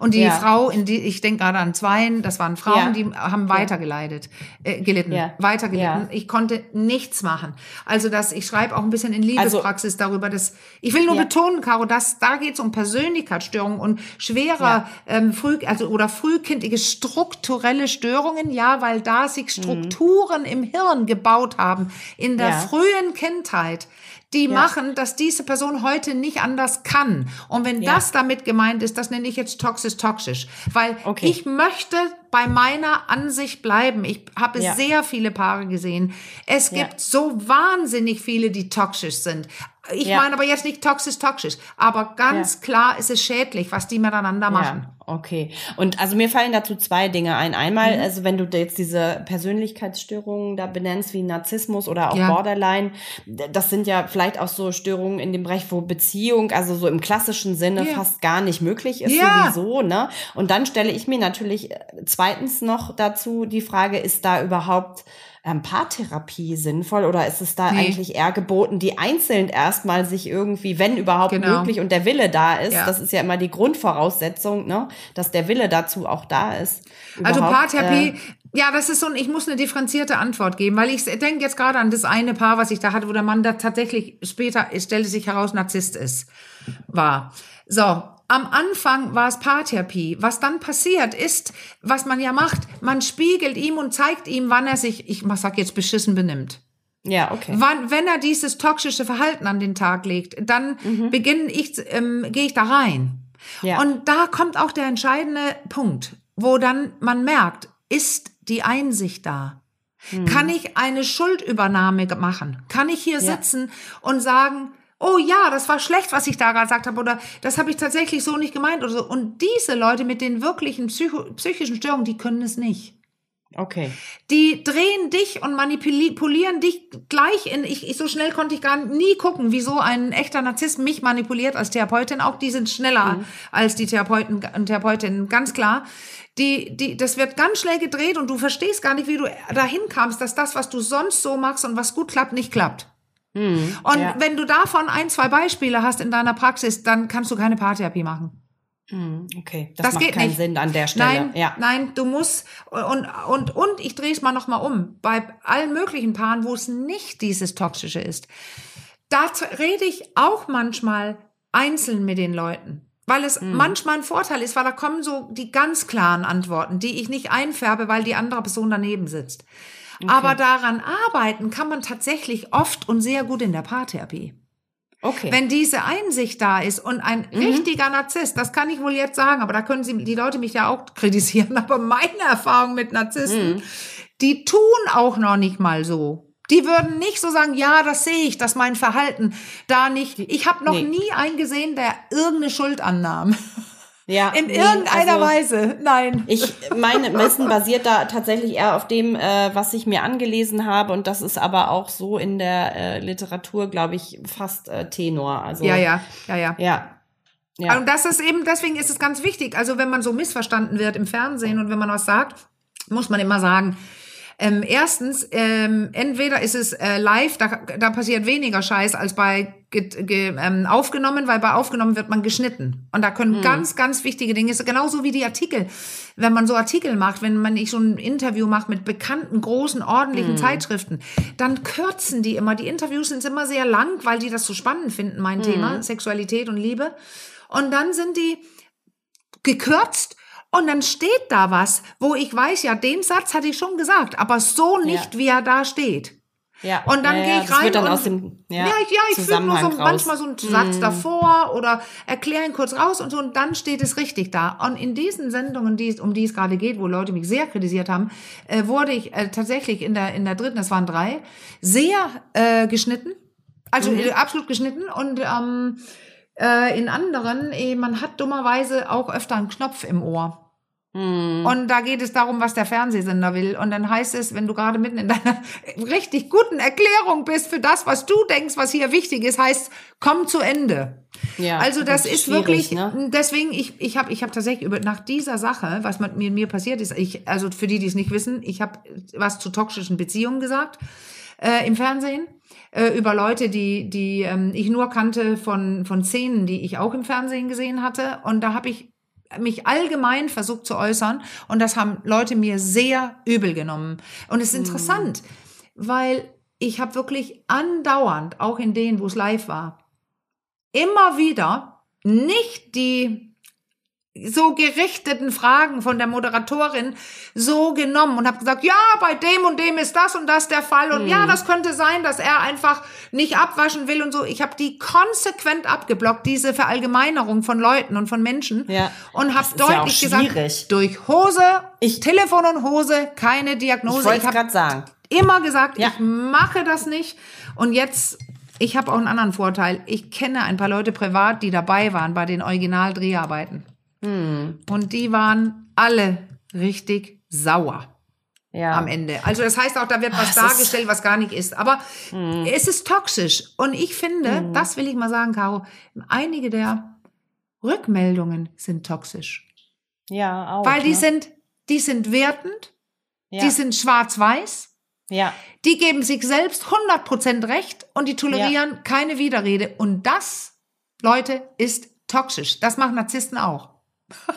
Und die Ja. Frau, in die, ich denke gerade an Zweien, das waren Frauen, Ja. die haben weitergeleitet, äh, gelitten, Ja. weitergelitten. Ich konnte nichts machen. Also das, ich schreibe auch ein bisschen in Also Liebespraxis darüber, dass ich will nur betonen, Caro, dass da geht es um Persönlichkeitsstörungen und schwerer, ähm, früh, also oder frühkindliche strukturelle Störungen, ja, weil da sich Mhm. Strukturen im Hirn gebaut haben in der frühen Kindheit die machen, dass diese Person heute nicht anders kann. Und wenn Ja. das damit gemeint ist, das nenne ich jetzt toxisch toxisch, weil Okay. ich möchte bei meiner Ansicht bleiben. Ich habe Ja. sehr viele Paare gesehen. Es Ja. gibt so wahnsinnig viele, die toxisch sind. Ich Ja. meine aber jetzt nicht toxisch toxisch, aber ganz klar ist es schädlich, was die miteinander machen. Ja, okay. Und also mir fallen dazu zwei Dinge ein. Einmal, Mhm. also wenn du jetzt diese Persönlichkeitsstörungen da benennst, wie Narzissmus oder auch Ja. Borderline, das sind ja vielleicht auch so Störungen in dem Bereich, wo Beziehung, also so im klassischen Sinne Ja. fast gar nicht möglich ist, Ja. sowieso, ne? Und dann stelle ich mir natürlich äh, zweitens noch dazu die Frage, ist da überhaupt ähm, Paartherapie sinnvoll oder ist es da Nee. eigentlich eher geboten, die einzeln erstmal sich irgendwie, wenn überhaupt Genau. möglich und der Wille da ist, Ja. das ist ja immer die Grundvoraussetzung, ne, dass der Wille dazu auch da ist. Also Paartherapie, äh, ja, das ist so, ein, ich muss eine differenzierte Antwort geben, weil ich denke jetzt gerade an das eine Paar, was ich da hatte, wo der Mann da tatsächlich später, stellte sich heraus, Narzisst ist, war. So, am Anfang war es Paartherapie. Was dann passiert ist, was man ja macht, man spiegelt ihm und zeigt ihm, wann er sich, ich sag jetzt beschissen benimmt. ja, okay. Wann, wenn er dieses toxische Verhalten an den Tag legt, dann beginne ich, ähm, gehe ich da rein. Ja. Und da kommt auch der entscheidende Punkt, wo dann man merkt, ist die Einsicht da? Kann ich eine Schuldübernahme machen? Kann ich hier Ja. sitzen und sagen, oh ja, das war schlecht, was ich da gerade gesagt habe, oder das habe ich tatsächlich so nicht gemeint oder so. Und diese Leute mit den wirklichen Psycho psychischen Störungen, die können es nicht. Okay. Die drehen dich und manipulieren dich gleich in, ich, ich so schnell konnte ich gar nie gucken, wieso ein echter Narzisst mich manipuliert als Therapeutin. Auch die sind schneller als die Therapeuten und Therapeutinnen, ganz klar. Die, die, das wird ganz schnell gedreht und du verstehst gar nicht, wie du dahin kamst, dass das, was du sonst so machst und was gut klappt, nicht klappt. Und ja. wenn du davon ein, zwei Beispiele hast in deiner Praxis, dann kannst du keine Paartherapie machen. Hm, Okay, das, Das macht geht keinen nicht. Sinn an der Stelle. Nein, ja. nein, du musst und und und ich drehe es mal noch mal um. Bei allen möglichen Paaren, wo es nicht dieses toxische ist, da rede ich auch manchmal einzeln mit den Leuten, weil es Mhm. manchmal ein Vorteil ist, weil da kommen so die ganz klaren Antworten, die ich nicht einfärbe, weil die andere Person daneben sitzt. Aber daran arbeiten kann man tatsächlich oft und sehr gut in der Paartherapie. Okay. Wenn diese Einsicht da ist und ein richtiger Narzisst, das kann ich wohl jetzt sagen, aber da können Sie, die Leute mich ja auch kritisieren, aber meine Erfahrung mit Narzissten, die tun auch noch nicht mal so. Die würden nicht so sagen, ja, das sehe ich, dass mein Verhalten da nicht. Ich habe noch Nee. nie einen gesehen, der irgendeine Schuld annahm. Ja, In nee, irgendeiner also- Weise. Nein. Ich meine, Wissen basiert da tatsächlich eher auf dem, äh, was ich mir angelesen habe und das ist aber auch so in der äh, Literatur, glaube ich, fast äh, Tenor. Also Ja, ja, ja, ja. ja, ja. Und das ist eben, deswegen ist es ganz wichtig. Also wenn man so missverstanden wird im Fernsehen und wenn man was sagt, muss man immer sagen, ähm, erstens, ähm, entweder ist es äh, live, da, da passiert weniger Scheiß als bei ähm, aufgenommen, weil bei aufgenommen wird man geschnitten. Und da können ganz, ganz wichtige Dinge, ist genauso wie die Artikel. Wenn man so Artikel macht, wenn man ich so ein Interview macht mit bekannten, großen, ordentlichen Zeitschriften, dann kürzen die immer. Die Interviews sind immer sehr lang, weil die das so spannend finden, mein Thema, Sexualität und Liebe. Und dann sind die gekürzt und dann steht da was, wo ich weiß, ja, den Satz hatte ich schon gesagt, aber so nicht, wie er da steht. Ja. Und dann ja, gehe ich das rein Wird dann und, aus dem ja, ja, ich, ja, ich füge nur so raus. manchmal so einen Satz davor oder erkläre ihn kurz raus und so und dann steht es richtig da. Und in diesen Sendungen, die, es- um die es gerade geht, wo Leute mich sehr kritisiert haben, äh, wurde ich äh, tatsächlich in der, in der dritten, das waren drei, sehr äh, geschnitten. Also äh, absolut geschnitten und ähm, äh, in anderen, eh, man hat dummerweise auch öfter einen Knopf im Ohr. Und da geht es darum, was der Fernsehsender will. Und dann heißt es, wenn du gerade mitten in deiner richtig guten Erklärung bist für das, was du denkst, was hier wichtig ist, heißt, komm zu Ende. Ja, also das ist schwierig, wirklich, Ne? deswegen, ich, ich habe ich hab tatsächlich über, nach dieser Sache, was mit mir, mir passiert ist, ich, also für die, die es nicht wissen, ich habe was zu toxischen Beziehungen gesagt äh, im Fernsehen äh, über Leute, die, die ähm, ich nur kannte von, von Szenen, die ich auch im Fernsehen gesehen hatte. Und da habe ich mich allgemein versucht zu äußern und das haben Leute mir sehr übel genommen. Und es ist interessant, weil ich habe wirklich andauernd, auch in denen, wo es live war, immer wieder nicht die so gerichteten Fragen von der Moderatorin so genommen und habe gesagt, ja, bei dem und dem ist das und das der Fall und Mhm. ja, das könnte sein, dass er einfach nicht abwaschen will und so. Ich habe die konsequent abgeblockt, diese Verallgemeinerung von Leuten und von Menschen Ja. und habe ja deutlich auch gesagt, durch Hose, Ich- Telefon und Hose, keine Diagnose. wollte Ich habe gerade sagen. immer gesagt, Ja. ich mache das nicht. Und jetzt, ich habe auch einen anderen Vorteil. Ich kenne ein paar Leute privat, die dabei waren bei den Original-Dreharbeiten. Hm. Und die waren alle richtig sauer Ja. am Ende. Also das heißt auch, da wird was Ah, es ist- dargestellt, was gar nicht ist. Aber es ist toxisch. Und ich finde, das will ich mal sagen, Caro, einige der Rückmeldungen sind toxisch. ja, auch. Weil die ne? sind, die sind wertend, Ja. die sind schwarz-weiß, ja. die geben sich selbst 100% Recht und die tolerieren keine Widerrede. Und das, Leute, ist toxisch. Das machen Narzissten auch.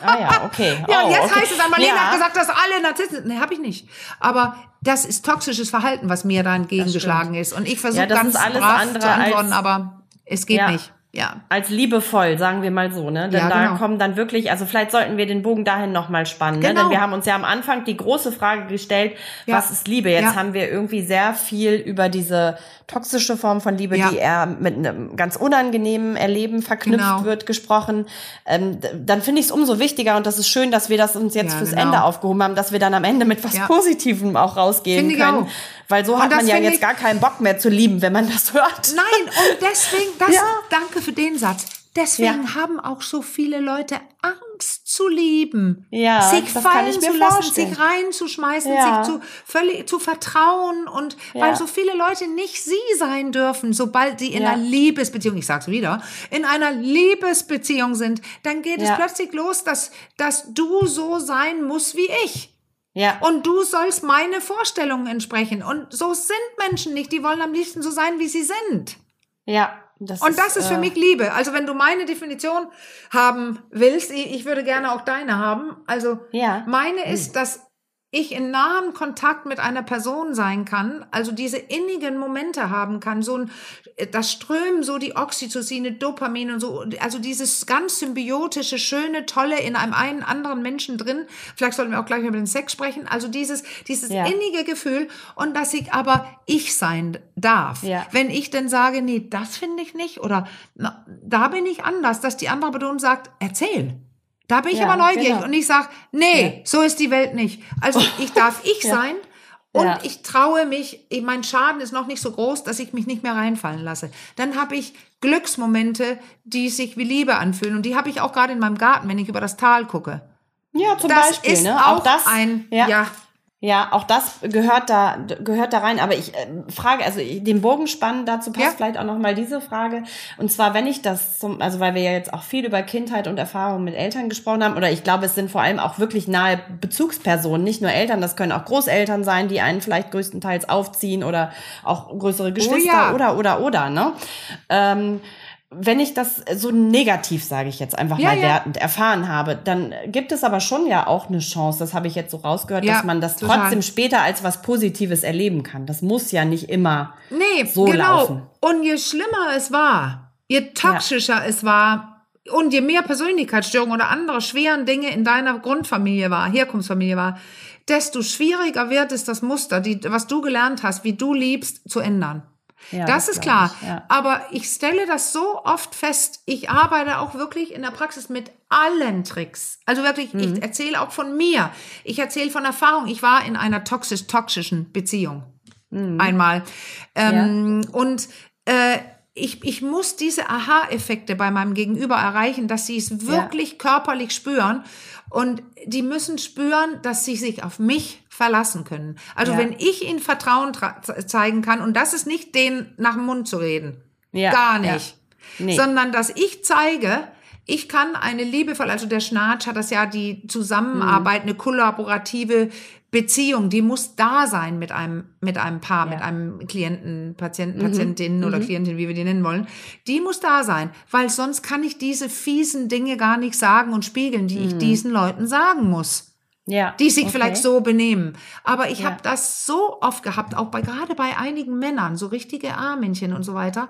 Ah ja, okay. Ja, oh, jetzt okay. heißt es dann, Marlene ja. hat gesagt, dass alle Narzissten sind. Nee, habe ich nicht. Aber das ist toxisches Verhalten, was mir da entgegengeschlagen ist. Und ich versuche Ja, ganz alles brav andere zu antworten, als- aber es geht Ja. nicht. Ja. als liebevoll, sagen wir mal so, ne? Denn Ja, da genau. kommen dann wirklich, also vielleicht sollten wir den Bogen dahin nochmal spannen, ne? Genau. Denn wir haben uns ja am Anfang die große Frage gestellt, Ja. was ist Liebe? Jetzt Ja. haben wir irgendwie sehr viel über diese toxische Form von Liebe, die eher mit einem ganz unangenehmen Erleben verknüpft Genau. wird, gesprochen. Ähm, dann finde ich es umso wichtiger und das ist schön, dass wir das uns jetzt fürs genau. Ende aufgehoben haben, dass wir dann am Ende mit was. Positivem auch rausgehen Finde können. Weil so Und hat man ja jetzt gar keinen Bock mehr zu lieben, wenn man das hört. Nein, und deswegen, das, Ja. danke für den Satz. Deswegen haben auch so viele Leute Angst zu lieben. Ja, sich das kann fallen ich mir zu lassen, vorstellen. sich reinzuschmeißen, Ja. sich zu völlig zu vertrauen und Ja. weil so viele Leute nicht sie sein dürfen, sobald sie in Ja. einer Liebesbeziehung, ich sag's wieder, in einer Liebesbeziehung sind, dann geht es Ja. plötzlich los, dass dass du so sein musst wie ich. Ja. Und du sollst meine Vorstellungen entsprechen. Und so sind Menschen nicht. Die wollen am liebsten so sein, wie sie sind. Ja. Das Und das ist für äh, mich Liebe. Also wenn du meine Definition haben willst, ich ich würde gerne auch deine haben. Also Ja. meine ist, dass ich in nahem Kontakt mit einer Person sein kann, also diese innigen Momente haben kann, so ein, das strömen so die Oxytocine, Dopamin und so, also dieses ganz symbiotische, schöne, tolle in einem einen anderen Menschen drin. Vielleicht sollten wir auch gleich über den Sex sprechen. Also dieses, dieses Ja. innige Gefühl und dass ich aber ich sein darf. Ja. Wenn ich dann sage, nee, das finde ich nicht oder na, da bin ich anders, dass die andere Person sagt, erzähl. Da bin ich Ja, aber neugierig genau. und ich sage, nee, so ist die Welt nicht. Also ich darf ich Ja. sein und Ja. ich traue mich, ich- mein Schaden ist noch nicht so groß, dass ich mich nicht mehr reinfallen lasse. Dann habe ich Glücksmomente, die sich wie Liebe anfühlen und die habe ich auch gerade in meinem Garten, wenn ich über das Tal gucke. Ja, zum Das Beispiel, ist ne? auch, Auch das, ein, ja. ja, Ja, auch das gehört da gehört da rein. Aber ich äh, frage, also ich- den Bogen spannen dazu passt Ja. vielleicht auch noch mal diese Frage. Und zwar, wenn ich das zum, also weil wir ja jetzt auch viel über Kindheit und Erfahrungen mit Eltern gesprochen haben, oder ich glaube, es sind vor allem auch wirklich nahe Bezugspersonen, nicht nur Eltern, das können auch Großeltern sein, die einen vielleicht größtenteils aufziehen oder auch größere Geschwister Oh ja. oder oder oder. Ne? Ähm, wenn ich das so negativ, sage ich jetzt einfach Ja, mal ja. wertend erfahren habe, dann gibt es aber schon ja auch eine Chance, das habe ich jetzt so rausgehört, Ja, dass man das total. trotzdem später als was Positives erleben kann. Das muss ja nicht immer. Nee, so genau. laufen. Und je schlimmer es war, je toxischer es war und je mehr Persönlichkeitsstörungen oder andere schweren Dinge in deiner Grundfamilie war, Herkunftsfamilie war, desto schwieriger wird es, das Muster, die, was du gelernt hast, wie du liebst, zu ändern. Ja, das, das ist klar. ich, ja. Aber ich stelle das so oft fest. Ich arbeite auch wirklich in der Praxis mit allen Tricks. Also wirklich, Mhm. ich erzähle auch von mir. Ich erzähle von Erfahrung. Ich war in einer toxisch-toxischen Beziehung. Mhm. Einmal. Ähm, Und äh, ich, ich muss diese Aha-Effekte bei meinem Gegenüber erreichen, dass sie es wirklich körperlich spüren. Und die müssen spüren, dass sie sich auf mich verlassen können. Also Ja. wenn ich ihnen Vertrauen tra- ze- zeigen kann, und das ist nicht denen nach dem Mund zu reden. Ja, Gar ja. nicht. Nee. Sondern dass ich zeige, ich kann eine liebevolle, also der Schnatsch hat das ja die Zusammenarbeit, Mhm. eine kollaborative Beziehung, die muss da sein mit einem, mit einem Paar, mit einem Klienten, Patienten, Mhm. Patientin oder Klientin, wie wir die nennen wollen. Die muss da sein, weil sonst kann ich diese fiesen Dinge gar nicht sagen und spiegeln, die ich diesen Leuten sagen muss Ja. die sich okay. vielleicht so benehmen. Aber ich Ja. habe das so oft gehabt, auch bei gerade bei einigen Männern, so richtige A-Männchen und so weiter,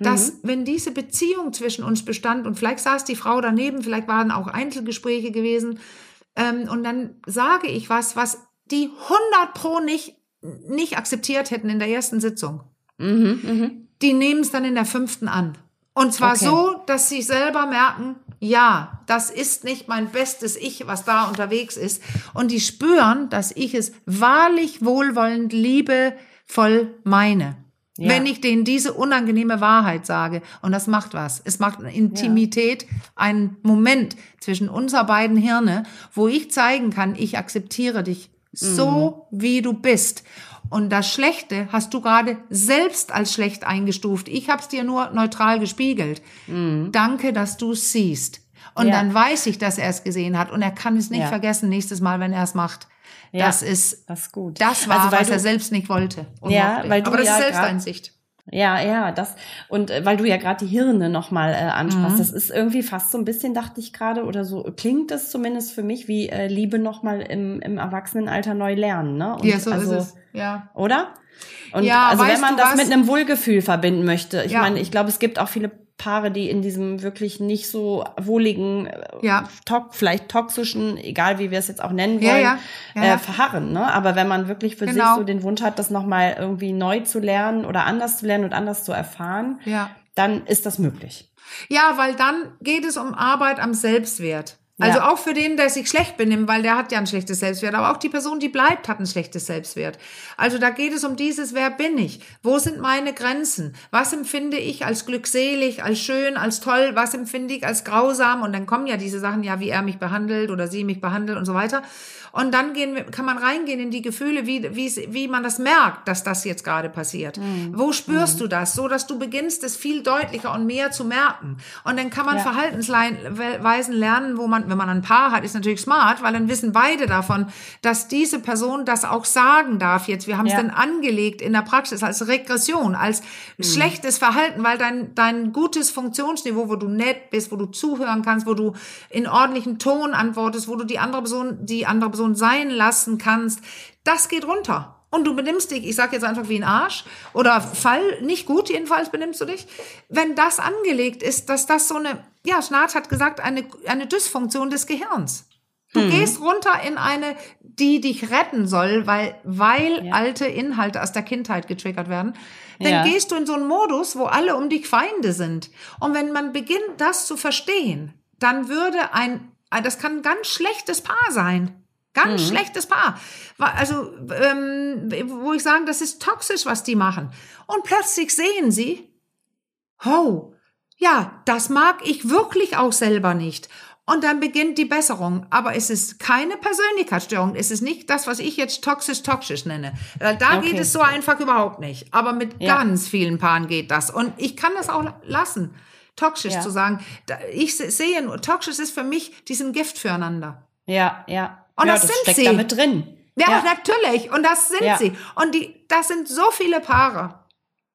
dass Mhm. wenn diese Beziehung zwischen uns bestand und vielleicht saß die Frau daneben, vielleicht waren auch Einzelgespräche gewesen ähm, und dann sage ich was, was die 100 pro nicht nicht akzeptiert hätten in der ersten Sitzung. Mhm, mhm. Die nehmen es dann in der fünften an. Und zwar Okay. so, dass sie selber merken, ja, das ist nicht mein bestes Ich, was da unterwegs ist. Und die spüren, dass ich es wahrlich wohlwollend, liebevoll meine. Ja. Wenn ich denen diese unangenehme Wahrheit sage. Und das macht was. Es macht eine Intimität, einen Moment zwischen unser beiden Hirne, wo ich zeigen kann, ich akzeptiere dich so, wie du bist. Und das Schlechte hast du gerade selbst als schlecht eingestuft. Ich habe es dir nur neutral gespiegelt. Danke, dass du es siehst. Und Ja. dann weiß ich, dass er es gesehen hat und er kann es nicht Ja. vergessen nächstes Mal, wenn er es macht. Ja. Das ist, Das ist gut. das war, Also, was er selbst nicht wollte. Ja, weil du Aber das ja ist Selbsteinsicht. Ja, ja, das und äh, weil du ja gerade die Hirne nochmal äh, ansprachst, Mhm. das ist irgendwie fast so ein bisschen, dachte ich gerade, oder so klingt es zumindest für mich wie äh, Liebe nochmal im, im Erwachsenenalter neu lernen, ne? Und Ja, so also, ist es. Ja. Oder? Und Ja, also wenn man das was? mit einem Wohlgefühl verbinden möchte, ich Ja. meine, ich glaube, es gibt auch viele Paare, die in diesem wirklich nicht so wohligen, äh, Ja. to vielleicht toxischen, egal wie wir es jetzt auch nennen wollen, ja. Ja, äh, verharren. Ne? Aber wenn man wirklich für sich Genau. so den Wunsch hat, das nochmal irgendwie neu zu lernen oder anders zu lernen und anders zu erfahren, dann ist das möglich. Ja, weil dann geht es um Arbeit am Selbstwert. Also Ja. auch für den, der sich schlecht benimmt, weil der hat ja ein schlechtes Selbstwert, aber auch die Person, die bleibt, hat ein schlechtes Selbstwert. Also da geht es um dieses, wer bin ich? Wo sind meine Grenzen? Was empfinde ich als glückselig, als schön, als toll? Was empfinde ich als grausam? Und dann kommen ja diese Sachen, ja, wie er mich behandelt oder sie mich behandelt und so weiter. Und dann gehen kann man reingehen in die Gefühle, wie, wie, wie man das merkt, dass das jetzt gerade passiert. Wo spürst du das? So, dass du beginnst, es viel deutlicher und mehr zu merken. Und dann kann man Ja. Verhaltensweisen lernen, wo man, wenn man ein Paar hat, ist natürlich smart, weil dann wissen beide davon, dass diese Person das auch sagen darf jetzt. Wir haben es Ja. dann angelegt in der Praxis als Regression, als schlechtes Verhalten, weil dein, dein gutes Funktionsniveau, wo du nett bist, wo du zuhören kannst, wo du in ordentlichem Ton antwortest, wo du die andere Person, die andere Person sein lassen kannst, das geht runter. Und du benimmst dich, ich sage jetzt einfach wie ein Arsch oder Fall, nicht gut jedenfalls benimmst du dich. Wenn das angelegt ist, dass das so eine, ja, Schnarch hat gesagt, eine, eine Dysfunktion des Gehirns. Du gehst runter in eine, die dich retten soll, weil, weil Ja. alte Inhalte aus der Kindheit getriggert werden. Dann Ja. gehst du in so einen Modus, wo alle um dich Feinde sind. Und wenn man beginnt, das zu verstehen, dann würde ein, das kann ein ganz schlechtes Paar sein. Ganz schlechtes Paar. Also, ähm, wo ich sage, das ist toxisch, was die machen. Und plötzlich sehen sie, oh, ja, das mag ich wirklich auch selber nicht. Und dann beginnt die Besserung. Aber es ist keine Persönlichkeitsstörung. Es ist nicht das, was ich jetzt toxisch toxisch nenne. Da Okay. geht es so einfach überhaupt nicht. Aber mit Ja. ganz vielen Paaren geht das. Und ich kann das auch lassen, toxisch Ja. zu sagen. Ich se- sehe nur, toxisch ist für mich, die sind Gift füreinander. Ja, ja. Und ja, das sind steckt sie. damit drin. Ja, natürlich. Und das sind sie. Und die, das sind so viele Paare,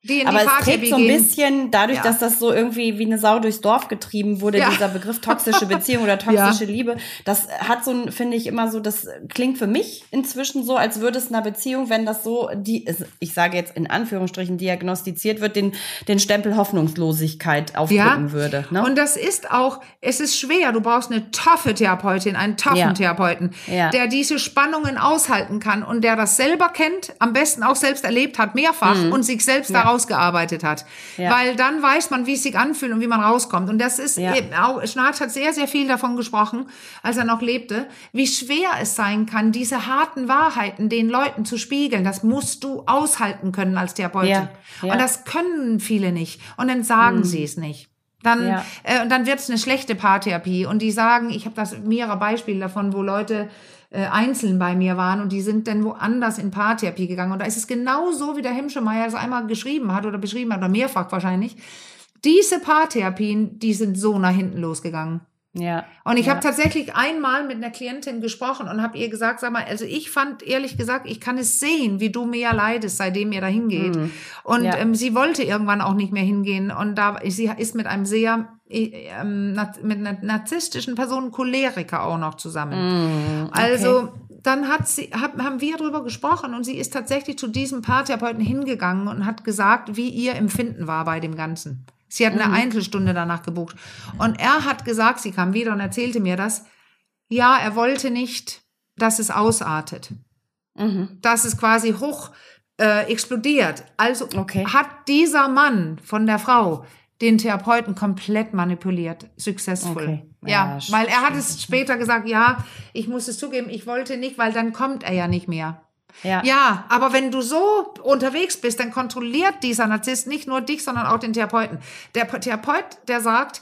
die in Aber die es trägt so ein bisschen, dadurch, Ja. dass das so irgendwie wie eine Sau durchs Dorf getrieben wurde, Ja. dieser Begriff toxische Beziehung oder toxische Liebe, das hat so ein, finde ich immer so, das klingt für mich inzwischen so, als würde es einer Beziehung, wenn das so, die, ich sage jetzt in Anführungsstrichen, diagnostiziert wird, den, den Stempel Hoffnungslosigkeit aufdrücken würde. Ne? Und das ist auch, es ist schwer. Du brauchst eine toffe Therapeutin, einen toffen Ja. Therapeuten, Ja. der diese Spannungen aushalten kann und der das selber kennt, am besten auch selbst erlebt hat, mehrfach und sich selbst Mhm. Ja. daraus gearbeitet hat. Ja. Weil dann weiß man, wie es sich anfühlt und wie man rauskommt. Und das ist Ja. eben auch, Schnarch hat sehr, sehr viel davon gesprochen, als er noch lebte, wie schwer es sein kann, diese harten Wahrheiten den Leuten zu spiegeln. Das musst du aushalten können als Therapeutin. Ja. Ja. Mhm. Und das können viele nicht. Und dann sagen sie es nicht. Dann, Ja. äh, und dann wird es eine schlechte Paartherapie. Und die sagen, ich habe das mehrere Beispiele davon, wo Leute äh, einzeln bei mir waren und die sind dann woanders in Paartherapie gegangen. Und da ist es genau so, wie der Hemschemeyer es einmal geschrieben hat oder beschrieben hat, oder mehrfach wahrscheinlich. Diese Paartherapien, die sind so nach hinten losgegangen. ja. Und ich ja. habe tatsächlich einmal mit einer Klientin gesprochen und habe ihr gesagt, sag mal, also ich fand ehrlich gesagt, ich kann es sehen, wie du mehr leidest, seitdem ihr da hingeht. Und Mhm. Ja. ähm, sie wollte irgendwann auch nicht mehr hingehen. Und da sie ist mit einem sehr mit einer narzisstischen Person Choleriker auch noch zusammen. Mhm, Also dann hat sie, hab, haben wir darüber gesprochen und sie ist tatsächlich zu diesem Paartherapeuten hingegangen und hat gesagt, wie ihr Empfinden war bei dem Ganzen. Sie hat eine Mhm. Einzelstunde danach gebucht. Und er hat gesagt, sie kam wieder und erzählte mir das, ja, er wollte nicht, dass es ausartet. Mhm. Dass es quasi hoch äh, explodiert. Also Okay. hat dieser Mann von der Frau den Therapeuten komplett manipuliert, successful. Okay. Ja, Ja, weil er hat es später gesagt, ja, ich muss es zugeben, ich wollte nicht, weil dann kommt er ja nicht mehr. Ja. Ja, aber wenn du so unterwegs bist, dann kontrolliert dieser Narzisst nicht nur dich, sondern auch den Therapeuten. Der Therapeut, der sagt,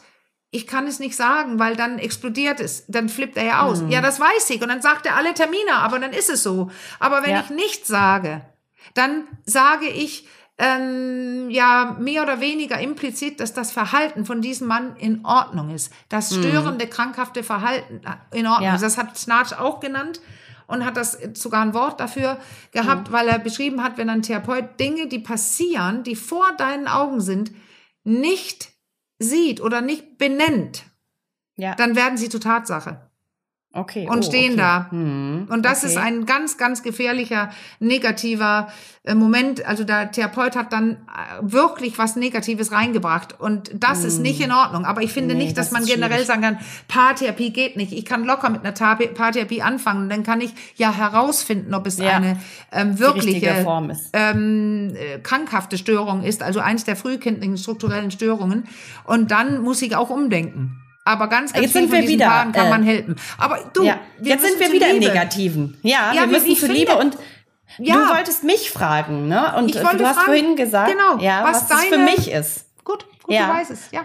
ich kann es nicht sagen, weil dann explodiert es, dann flippt er ja aus. Ja, das weiß ich. Und dann sagt er alle Termine, aber dann ist es so. Aber wenn Ja. ich nichts sage, dann sage ich, ähm, ja mehr oder weniger implizit, dass das Verhalten von diesem Mann in Ordnung ist. Das störende, krankhafte Verhalten in Ordnung Ja. Das hat Snarch auch genannt und hat das sogar ein Wort dafür gehabt, weil er beschrieben hat, wenn ein Therapeut Dinge, die passieren, die vor deinen Augen sind, nicht sieht oder nicht benennt, Ja. dann werden sie zur Tatsache okay. und oh, stehen okay. da. Hm. Und das okay. ist ein ganz, ganz gefährlicher, negativer äh, Moment. Also der Therapeut hat dann äh, wirklich was Negatives reingebracht. Und das ist nicht in Ordnung. Aber ich finde Nee, nicht, dass das man generell schwierig. sagen kann, Paartherapie geht nicht. Ich kann locker mit einer Therapie- Paartherapie anfangen. Und dann kann ich ja herausfinden, ob es Ja. eine ähm, wirkliche ähm, äh, krankhafte Störung ist, also eins der frühkindlichen strukturellen Störungen. Und dann muss ich auch umdenken. Aber ganz, ganz Jetzt sind wir wieder, Paaren kann äh, man helfen. Aber du, ja. Jetzt sind wir wieder im. Negativen. Ja, Ja, wir müssen finde- Liebe und Ja. du wolltest mich fragen, ne? Und du hast fragen, vorhin gesagt, genau, ja, was was, das für deine- mich ist. Gut, gut, Ja. du weißt es, ja.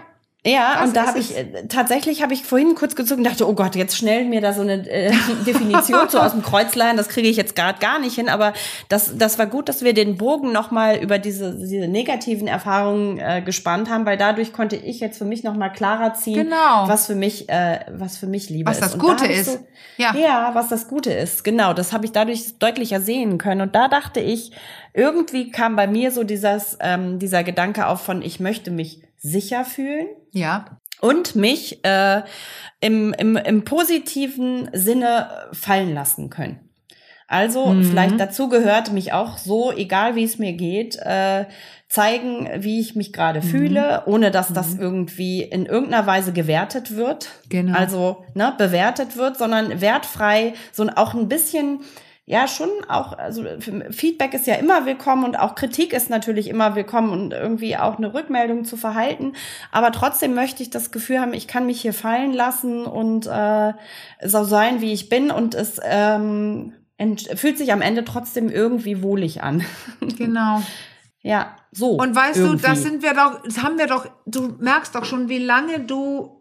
Ja, Das und da habe ich äh, tatsächlich habe ich vorhin kurz gezogen und dachte, oh Gott, jetzt schnell mir da so eine äh, Definition so aus dem Kreuzlein, das kriege ich jetzt gerade gar nicht hin, aber das das war gut, dass wir den Bogen noch mal über diese diese negativen Erfahrungen äh, gespannt haben, weil dadurch konnte ich jetzt für mich noch mal klarer ziehen, Genau. was für mich äh, was für mich Liebe Was ist. das Und da Gute ich ist. So, Ja. ja, was das Gute ist. Genau, das habe ich dadurch deutlicher sehen können. Und da dachte ich, irgendwie kam bei mir so dieses, ähm, dieser Gedanke auf von, ich möchte mich sicher fühlen Ja. und mich äh, im, im, im positiven Sinne fallen lassen können. Also Mhm. vielleicht dazu gehört mich auch so, egal wie es mir geht, äh, zeigen, wie ich mich gerade Mhm. fühle, ohne dass das irgendwie in irgendeiner Weise gewertet wird. Genau. Also ne, bewertet wird, sondern wertfrei, so auch ein bisschen ja, schon auch, also Feedback ist ja immer willkommen und auch Kritik ist natürlich immer willkommen und irgendwie auch eine Rückmeldung zu verhalten. Aber trotzdem möchte ich das Gefühl haben, ich kann mich hier fallen lassen und äh, so sein, wie ich bin und es ähm, fühlt sich am Ende trotzdem irgendwie wohlig an. Genau. ja, so. Und weißt irgendwie. du, das sind wir doch, das haben wir doch, du merkst doch schon, wie lange du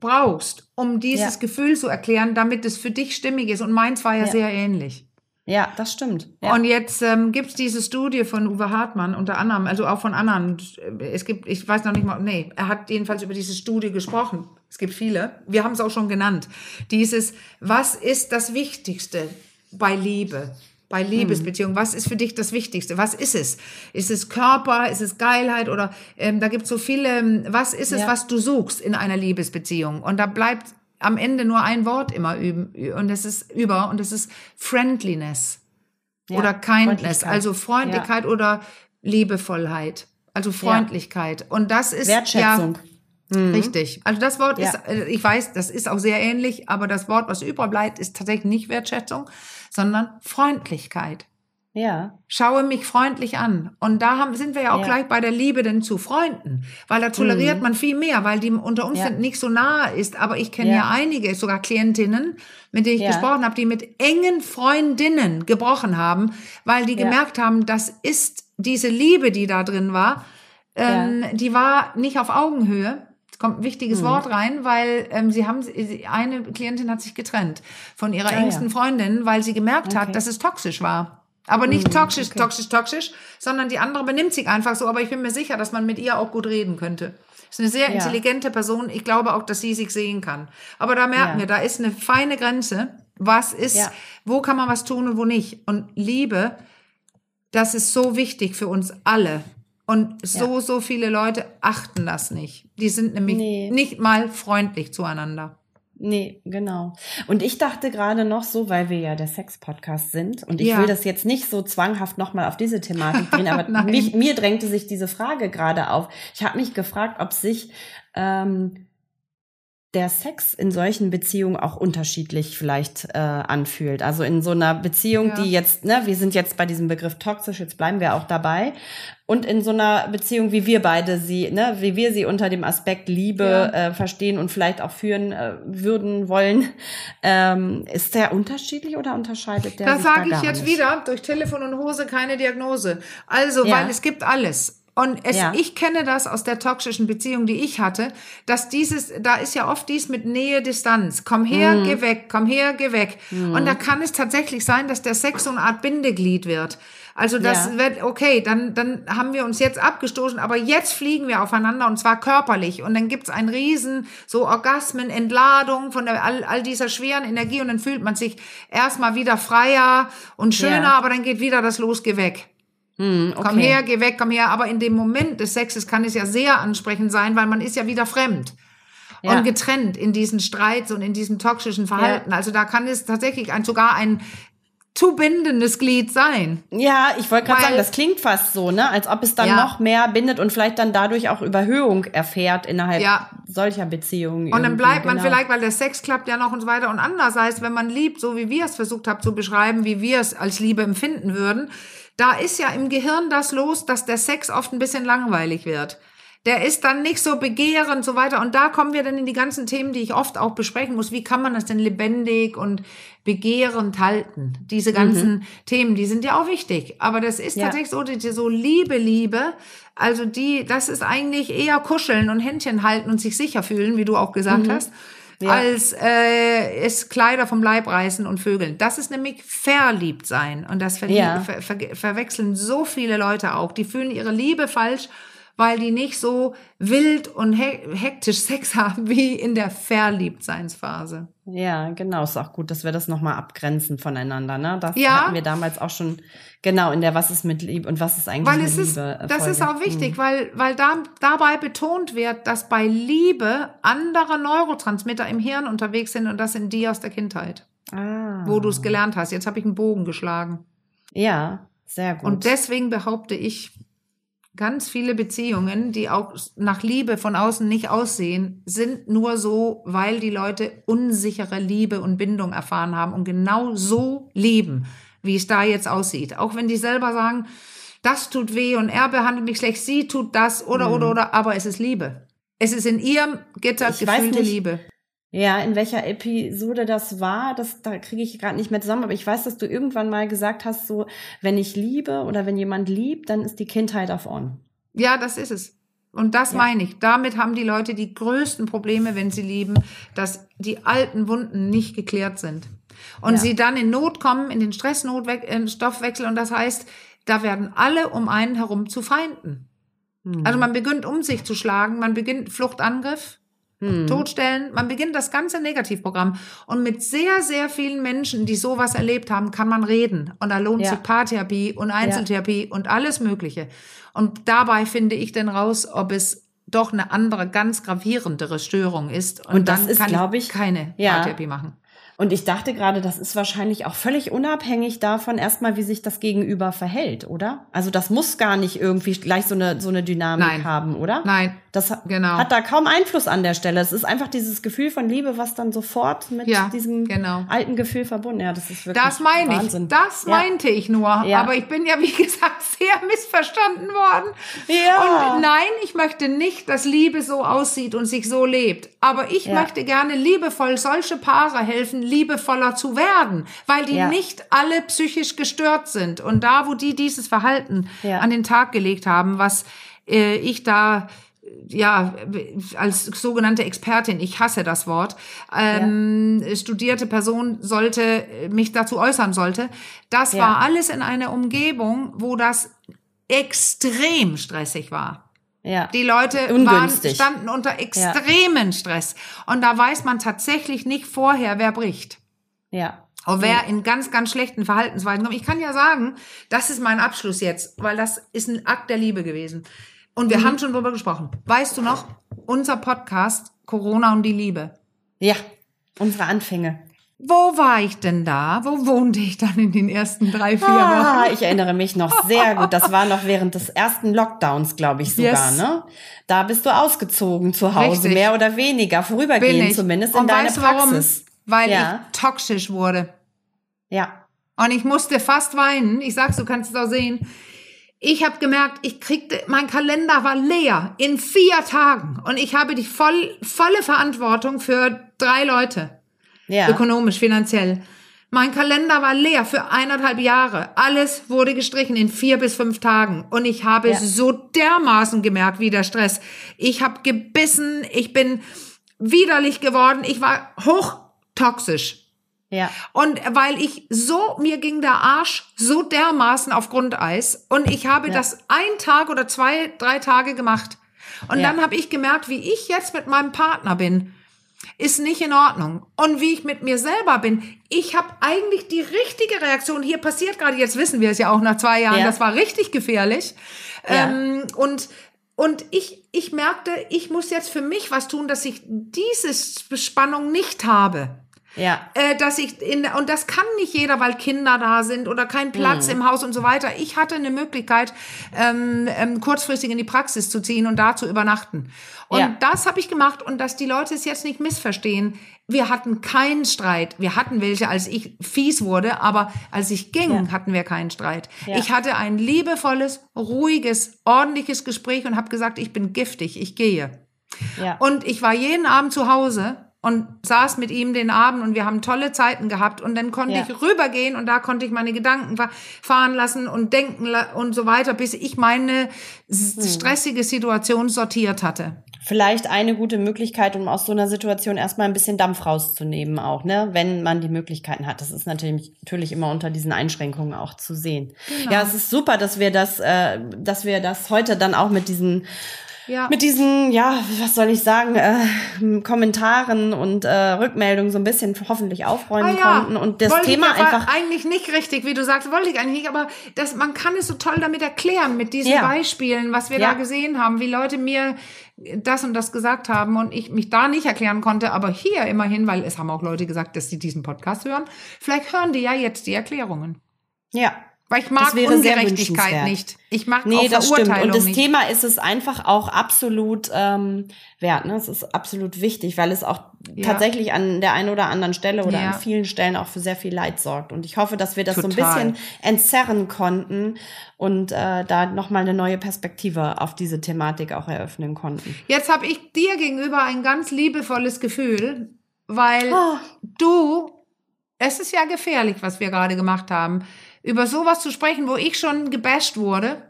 brauchst, um dieses Ja. Gefühl zu erklären, damit es für dich stimmig ist. Und meins war ja, Ja. sehr ähnlich. Ja, das stimmt. Ja. Und jetzt ähm, gibt's diese Studie von Uwe Hartmann unter anderem, also auch von anderen. Es gibt, ich weiß noch nicht mal, nee, er hat jedenfalls über diese Studie gesprochen. Es gibt viele. Wir haben es auch schon genannt. Dieses, was ist das Wichtigste bei Liebe? Bei Liebesbeziehungen, was ist für dich das Wichtigste? Was ist es? Ist es Körper? Ist es Geilheit? Oder ähm, da gibt es so viele, ähm, was ist es, Ja. was du suchst in einer Liebesbeziehung? Und da bleibt am Ende nur ein Wort immer üben. Und das ist über, und das ist Friendliness Ja, oder Kindness, Freundlichkeit. also Freundlichkeit oder Liebevollheit, also Freundlichkeit. Und das ist Wertschätzung. ja richtig. Also das Wort Ja. ist, äh, ich weiß, das ist auch sehr ähnlich, aber das Wort, was überbleibt, ist tatsächlich nicht Wertschätzung, sondern Freundlichkeit. Ja. Schaue mich freundlich an. Und da haben, sind wir ja auch Ja. gleich bei der Liebe denn zu Freunden. Weil da toleriert man viel mehr, weil die unter Umständen nicht so nahe ist. Aber ich kenne ja. Ja. einige, sogar Klientinnen, mit denen ich Ja. gesprochen habe, die mit engen Freundinnen gebrochen haben, weil die Ja. gemerkt haben, das ist diese Liebe, die da drin war, ähm, die war nicht auf Augenhöhe. Kommt ein wichtiges Wort rein, weil ähm, sie haben eine Klientin hat sich getrennt von ihrer Ah, engsten ja. Freundin, weil sie gemerkt hat, Okay. dass es toxisch war. Aber nicht toxisch, toxisch, toxisch, sondern die andere benimmt sich einfach so. Aber ich bin mir sicher, dass man mit ihr auch gut reden könnte. Ist eine sehr Ja. intelligente Person. Ich glaube auch, dass sie sich sehen kann. Aber da merken Ja. wir, da ist eine feine Grenze. Was ist, Ja. wo kann man was tun und wo nicht? Und Liebe, das ist so wichtig für uns alle. Und so, so viele Leute achten das nicht. Die sind nämlich Nee. nicht mal freundlich zueinander. Nee, genau. Und ich dachte gerade noch so, weil wir ja der Sex-Podcast sind und ich Ja. will das jetzt nicht so zwanghaft nochmal auf diese Thematik drehen, aber mich, mir drängte sich diese Frage gerade auf. Ich habe mich gefragt, ob sich ähm, der Sex in solchen Beziehungen auch unterschiedlich vielleicht äh, anfühlt. Also in so einer Beziehung, Ja. die jetzt, ne, wir sind jetzt bei diesem Begriff toxisch, jetzt bleiben wir auch dabei. Und in so einer Beziehung, wie wir beide sie, ne, wie wir sie unter dem Aspekt Liebe Ja. äh, verstehen und vielleicht auch führen äh, würden wollen, ähm, ist der unterschiedlich oder unterscheidet der Da sich sage ich jetzt nicht? wieder, durch Telefon und Hose keine Diagnose. Also, Ja. weil es gibt alles. Und es, Ja. ich kenne das aus der toxischen Beziehung, die ich hatte, dass dieses, da ist ja oft dies mit Nähe, Distanz. Komm her, Mhm. geh weg, komm her, geh weg. Und da kann es tatsächlich sein, dass der Sex so eine Art Bindeglied wird. Also das Ja. wird, okay, dann, dann haben wir uns jetzt abgestoßen, aber jetzt fliegen wir aufeinander und zwar körperlich. Und dann gibt's einen riesen, so Orgasmen, Entladung von der, all, all dieser schweren Energie und dann fühlt man sich erstmal wieder freier und schöner, Ja. aber dann geht wieder das Los, geh weg. Hm, okay. Komm her, geh weg, komm her. Aber in dem Moment des Sexes kann es ja sehr ansprechend sein, weil man ist ja wieder fremd. Ja. Und getrennt in diesen Streits und in diesem toxischen Verhalten. Also da kann es tatsächlich ein, sogar ein zu bindendes Glied sein. Ja, ich wollte gerade sagen, das klingt fast so, ne? Als ob es dann Ja. noch mehr bindet und vielleicht dann dadurch auch Überhöhung erfährt innerhalb Ja. solcher Beziehungen. Und dann bleibt man genau. vielleicht, weil der Sex klappt ja noch und so weiter. Und andererseits, wenn man liebt, so wie wir es versucht haben zu beschreiben, wie wir es als Liebe empfinden würden, da ist ja im Gehirn das los, dass der Sex oft ein bisschen langweilig wird. Der ist dann nicht so begehrend so weiter. Und da kommen wir dann in die ganzen Themen, die ich oft auch besprechen muss. Wie kann man das denn lebendig und begehrend halten? Diese ganzen Themen, die sind ja auch wichtig. Aber das ist Ja. tatsächlich so, die, die so Liebe, Liebe. Also die, das ist eigentlich eher kuscheln und Händchen halten und sich sicher fühlen, wie du auch gesagt hast, Ja. als äh, es Kleider vom Leib reißen und Vögeln. Das ist nämlich verliebt sein. Und das verlie- Ja. ver ver verwechseln so viele Leute auch. Die fühlen ihre Liebe falsch, weil die nicht so wild und he hektisch Sex haben wie in der Verliebtseinsphase. Ja, genau. Ist auch gut, dass wir das nochmal abgrenzen voneinander, ne? Das Ja. hatten wir damals auch schon, genau, in der Was ist mit Liebe und was ist eigentlich Weil mit es ist, Liebe? äh, das ist auch wichtig, weil, weil da, dabei betont wird, dass bei Liebe andere Neurotransmitter im Hirn unterwegs sind und das sind die aus der Kindheit, Ah. wo du es gelernt hast. Jetzt habe ich einen Bogen geschlagen. Ja, sehr gut. Und deswegen behaupte ich, ganz viele Beziehungen, die auch nach Liebe von außen nicht aussehen, sind nur so, weil die Leute unsichere Liebe und Bindung erfahren haben und genau so leben, wie es da jetzt aussieht. Auch wenn die selber sagen, das tut weh und er behandelt mich schlecht, sie tut das oder oder oder, aber es ist Liebe. Es ist in ihrem Gitter Ich gefühlte nicht, Liebe. Ja, in welcher Episode das war, das da kriege ich gerade nicht mehr zusammen, aber ich weiß, dass du irgendwann mal gesagt hast, so wenn ich liebe oder wenn jemand liebt, dann ist die Kindheit auf on. Ja, das ist es. Und das Ja. meine ich. Damit haben die Leute die größten Probleme, wenn sie lieben, dass die alten Wunden nicht geklärt sind. Und Ja. sie dann in Not kommen, in den Stressstoffwechsel. Und das heißt, da werden alle um einen herum zu Feinden. Hm. Also man beginnt um sich zu schlagen, man beginnt Fluchtangriff, Hm. Todstellen, man beginnt das ganze Negativprogramm. Und mit sehr, sehr vielen Menschen, die sowas erlebt haben, kann man reden. Und da lohnt Ja. sich Paartherapie und Einzeltherapie und alles Mögliche. Und dabei finde ich dann raus, ob es doch eine andere, ganz gravierendere Störung ist. Und, Und das dann ist, kann glaub ich, keine ja. Paartherapie machen. Und ich dachte gerade, das ist wahrscheinlich auch völlig unabhängig davon, erstmal, wie sich das Gegenüber verhält, oder? Also das muss gar nicht irgendwie gleich so eine, so eine Dynamik Nein. haben, oder? Nein, Das Genau. hat da kaum Einfluss an der Stelle. Es ist einfach dieses Gefühl von Liebe, was dann sofort mit Ja, diesem genau. alten Gefühl verbunden. Ja, das ist wirklich Das meine Wahnsinn. ich. Das Ja. meinte ich nur. Ja. Aber ich bin ja, wie gesagt, sehr missverstanden worden. Ja. Und nein, ich möchte nicht, dass Liebe so aussieht und sich so lebt. Aber ich möchte gerne liebevoll solche Paare helfen, liebevoller zu werden, weil die Ja. nicht alle psychisch gestört sind. Und da, wo die dieses Verhalten Ja. an den Tag gelegt haben, was äh, ich da ja, als sogenannte Expertin, ich hasse das Wort, ähm, studierte Person sollte, äh, mich dazu äußern sollte. Das Ja. war alles in einer Umgebung, wo das extrem stressig war. Ja. Die Leute waren, standen unter extremen Stress. Und da weiß man tatsächlich nicht vorher, wer bricht. ja. Und wer in ganz, ganz schlechten Verhaltensweisen kommt. Ich kann ja sagen, das ist mein Abschluss jetzt, weil das ist ein Akt der Liebe gewesen. Und Mhm. wir haben schon drüber gesprochen. Weißt du noch, unser Podcast Corona und die Liebe. Ja. Unsere Anfänge. Wo war ich denn da? Wo wohnte ich dann in den ersten drei, vier Ah, Wochen? ich erinnere mich noch sehr gut. Das war noch während des ersten Lockdowns, glaube ich sogar, Yes. ne? Da bist du ausgezogen zu Hause, Richtig. mehr oder weniger, vorübergehend zumindest in deine weißt du warum? Praxis. Weil Ja. ich toxisch wurde. Ja. Und ich musste fast weinen. Ich sag's, du kannst es auch sehen. Ich habe gemerkt, ich kriegte, mein Kalender war leer in vier Tagen. Und ich habe die voll, volle Verantwortung für drei Leute. Ja. Ökonomisch, finanziell. Mein Kalender war leer für eineinhalb Jahre. Alles wurde gestrichen in vier bis fünf Tagen. Und ich habe Ja. so dermaßen gemerkt, wie der Stress. Ich habe gebissen, ich bin widerlich geworden, ich war hochtoxisch. Ja. Und weil ich so, mir ging der Arsch so dermaßen auf Grundeis und ich habe Ja. das ein Tag oder zwei, drei Tage gemacht. Und Ja. dann habe ich gemerkt, wie ich jetzt mit meinem Partner bin, ist nicht in Ordnung. Und wie ich mit mir selber bin, ich habe eigentlich die richtige Reaktion. Hier passiert gerade, jetzt wissen wir es ja auch nach zwei Jahren, Ja. das war richtig gefährlich. Ja. Ähm, und und ich, ich merkte, ich muss jetzt für mich was tun, dass ich diese Spannung nicht habe Ja. äh, dass ich in und das kann nicht jeder, weil Kinder da sind oder kein Platz Mhm. im Haus und so weiter. Ich hatte eine Möglichkeit, ähm, ähm, kurzfristig in die Praxis zu ziehen und da zu übernachten. Und Ja. das habe ich gemacht und dass die Leute es jetzt nicht missverstehen. Wir hatten keinen Streit. Wir hatten welche, als ich fies wurde, aber als ich ging, Ja. hatten wir keinen Streit. Ja. Ich hatte ein liebevolles, ruhiges, ordentliches Gespräch und habe gesagt, ich bin giftig, ich gehe. Ja. Und ich war jeden Abend zu Hause und saß mit ihm den Abend und wir haben tolle Zeiten gehabt und dann konnte Ja. ich rübergehen und da konnte ich meine Gedanken fa- fahren lassen und denken und so weiter, bis ich meine Hm. stressige Situation sortiert hatte. Vielleicht eine gute Möglichkeit, um aus so einer Situation erstmal ein bisschen Dampf rauszunehmen, auch, ne, wenn man die Möglichkeiten hat. Das ist natürlich, natürlich immer unter diesen Einschränkungen auch zu sehen. Genau. Ja, es ist super, dass wir das, äh, dass wir das heute dann auch mit diesen Ja. mit diesen, ja, was soll ich sagen, äh, Kommentaren und äh, Rückmeldungen so ein bisschen hoffentlich aufräumen konnten und das Ah wollte Thema einfach. eigentlich nicht richtig, wie du sagst, wollte ich eigentlich nicht, aber das, man kann es so toll damit erklären, mit diesen Ja. Beispielen, was wir Ja. da gesehen haben, wie Leute mir das und das gesagt haben und ich mich da nicht erklären konnte, aber hier immerhin, weil es haben auch Leute gesagt, dass sie diesen Podcast hören, vielleicht hören die ja jetzt die Erklärungen. Ja, Weil ich mag Das wäre Ungerechtigkeit nicht. Ich mag Nee, auch das stimmt. Und das nicht. Thema ist es einfach auch absolut ähm, wert. Ne? Es ist absolut wichtig, weil es auch Ja. tatsächlich an der einen oder anderen Stelle oder Ja. an vielen Stellen auch für sehr viel Leid sorgt. Und ich hoffe, dass wir das so ein Total. bisschen entzerren konnten und äh, da nochmal eine neue Perspektive auf diese Thematik auch eröffnen konnten. Jetzt habe ich dir gegenüber ein ganz liebevolles Gefühl, weil Oh. du, es ist ja gefährlich, was wir gerade gemacht haben, über sowas zu sprechen, wo ich schon gebasht wurde,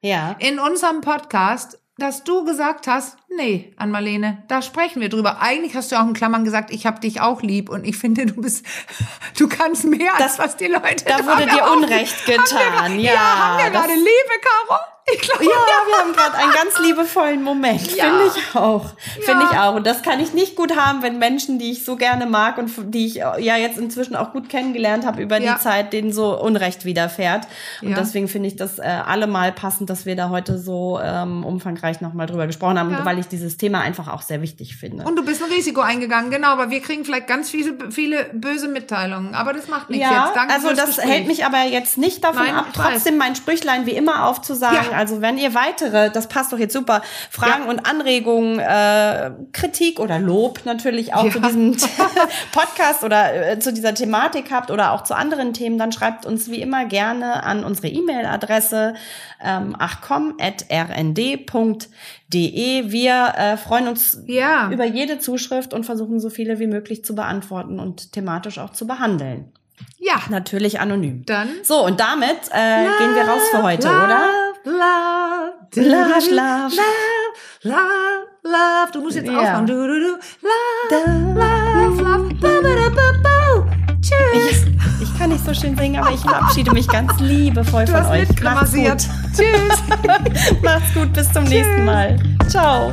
Ja. in unserem Podcast, dass du gesagt hast, nee, an Marlene, da sprechen wir drüber. Eigentlich hast du auch in Klammern gesagt, ich habe dich auch lieb und ich finde, du bist, du kannst mehr als Das- was die Leute. Da wurde dir Unrecht Haben wir, getan. ja, Ja, haben wir gerade Liebe, Caro? Ich glaube, Ja, wir haben gerade einen ganz liebevollen Moment. Ja. Finde ich auch. Finde Ja. ich auch. Und das kann ich nicht gut haben, wenn Menschen, die ich so gerne mag und die ich äh, ja jetzt inzwischen auch gut kennengelernt habe über Ja. die Zeit, denen so Unrecht widerfährt. Und Ja. deswegen finde ich das äh, allemal passend, dass wir da heute so ähm, umfangreich nochmal drüber gesprochen haben, Ja. weil ich dieses Thema einfach auch sehr wichtig finde. Und du bist ein Risiko eingegangen, genau, aber wir kriegen vielleicht ganz viele, viele böse Mitteilungen. Aber das macht nichts ja, jetzt. Danke also das Gespräch. hält mich aber jetzt nicht davon Nein, ab, trotzdem mein Sprüchlein wie immer aufzusagen. Ja. Also wenn ihr weitere, das passt doch jetzt super, Fragen Ja. und Anregungen, äh, Kritik oder Lob natürlich auch Ja. zu diesem Podcast oder äh, zu dieser Thematik habt oder auch zu anderen Themen, dann schreibt uns wie immer gerne an unsere E-Mail-Adresse ähm, achcom.rnd.de. Wir äh, freuen uns über jede Zuschrift und versuchen so viele wie möglich zu beantworten und thematisch auch zu behandeln. Ja. Natürlich anonym. Dann. So, und damit äh, gehen wir raus für heute, oder? Love, Love, love, love. love, love, love. Du musst jetzt Ja. aufhören. Du, du, du. Love, love, love. Ba. Tschüss. Ich, ich kann nicht so schön singen, aber ich verabschiede mich ganz liebevoll Du von euch. Macht's gut. Tschüss. Macht's gut, bis zum nächsten Mal. Ciao.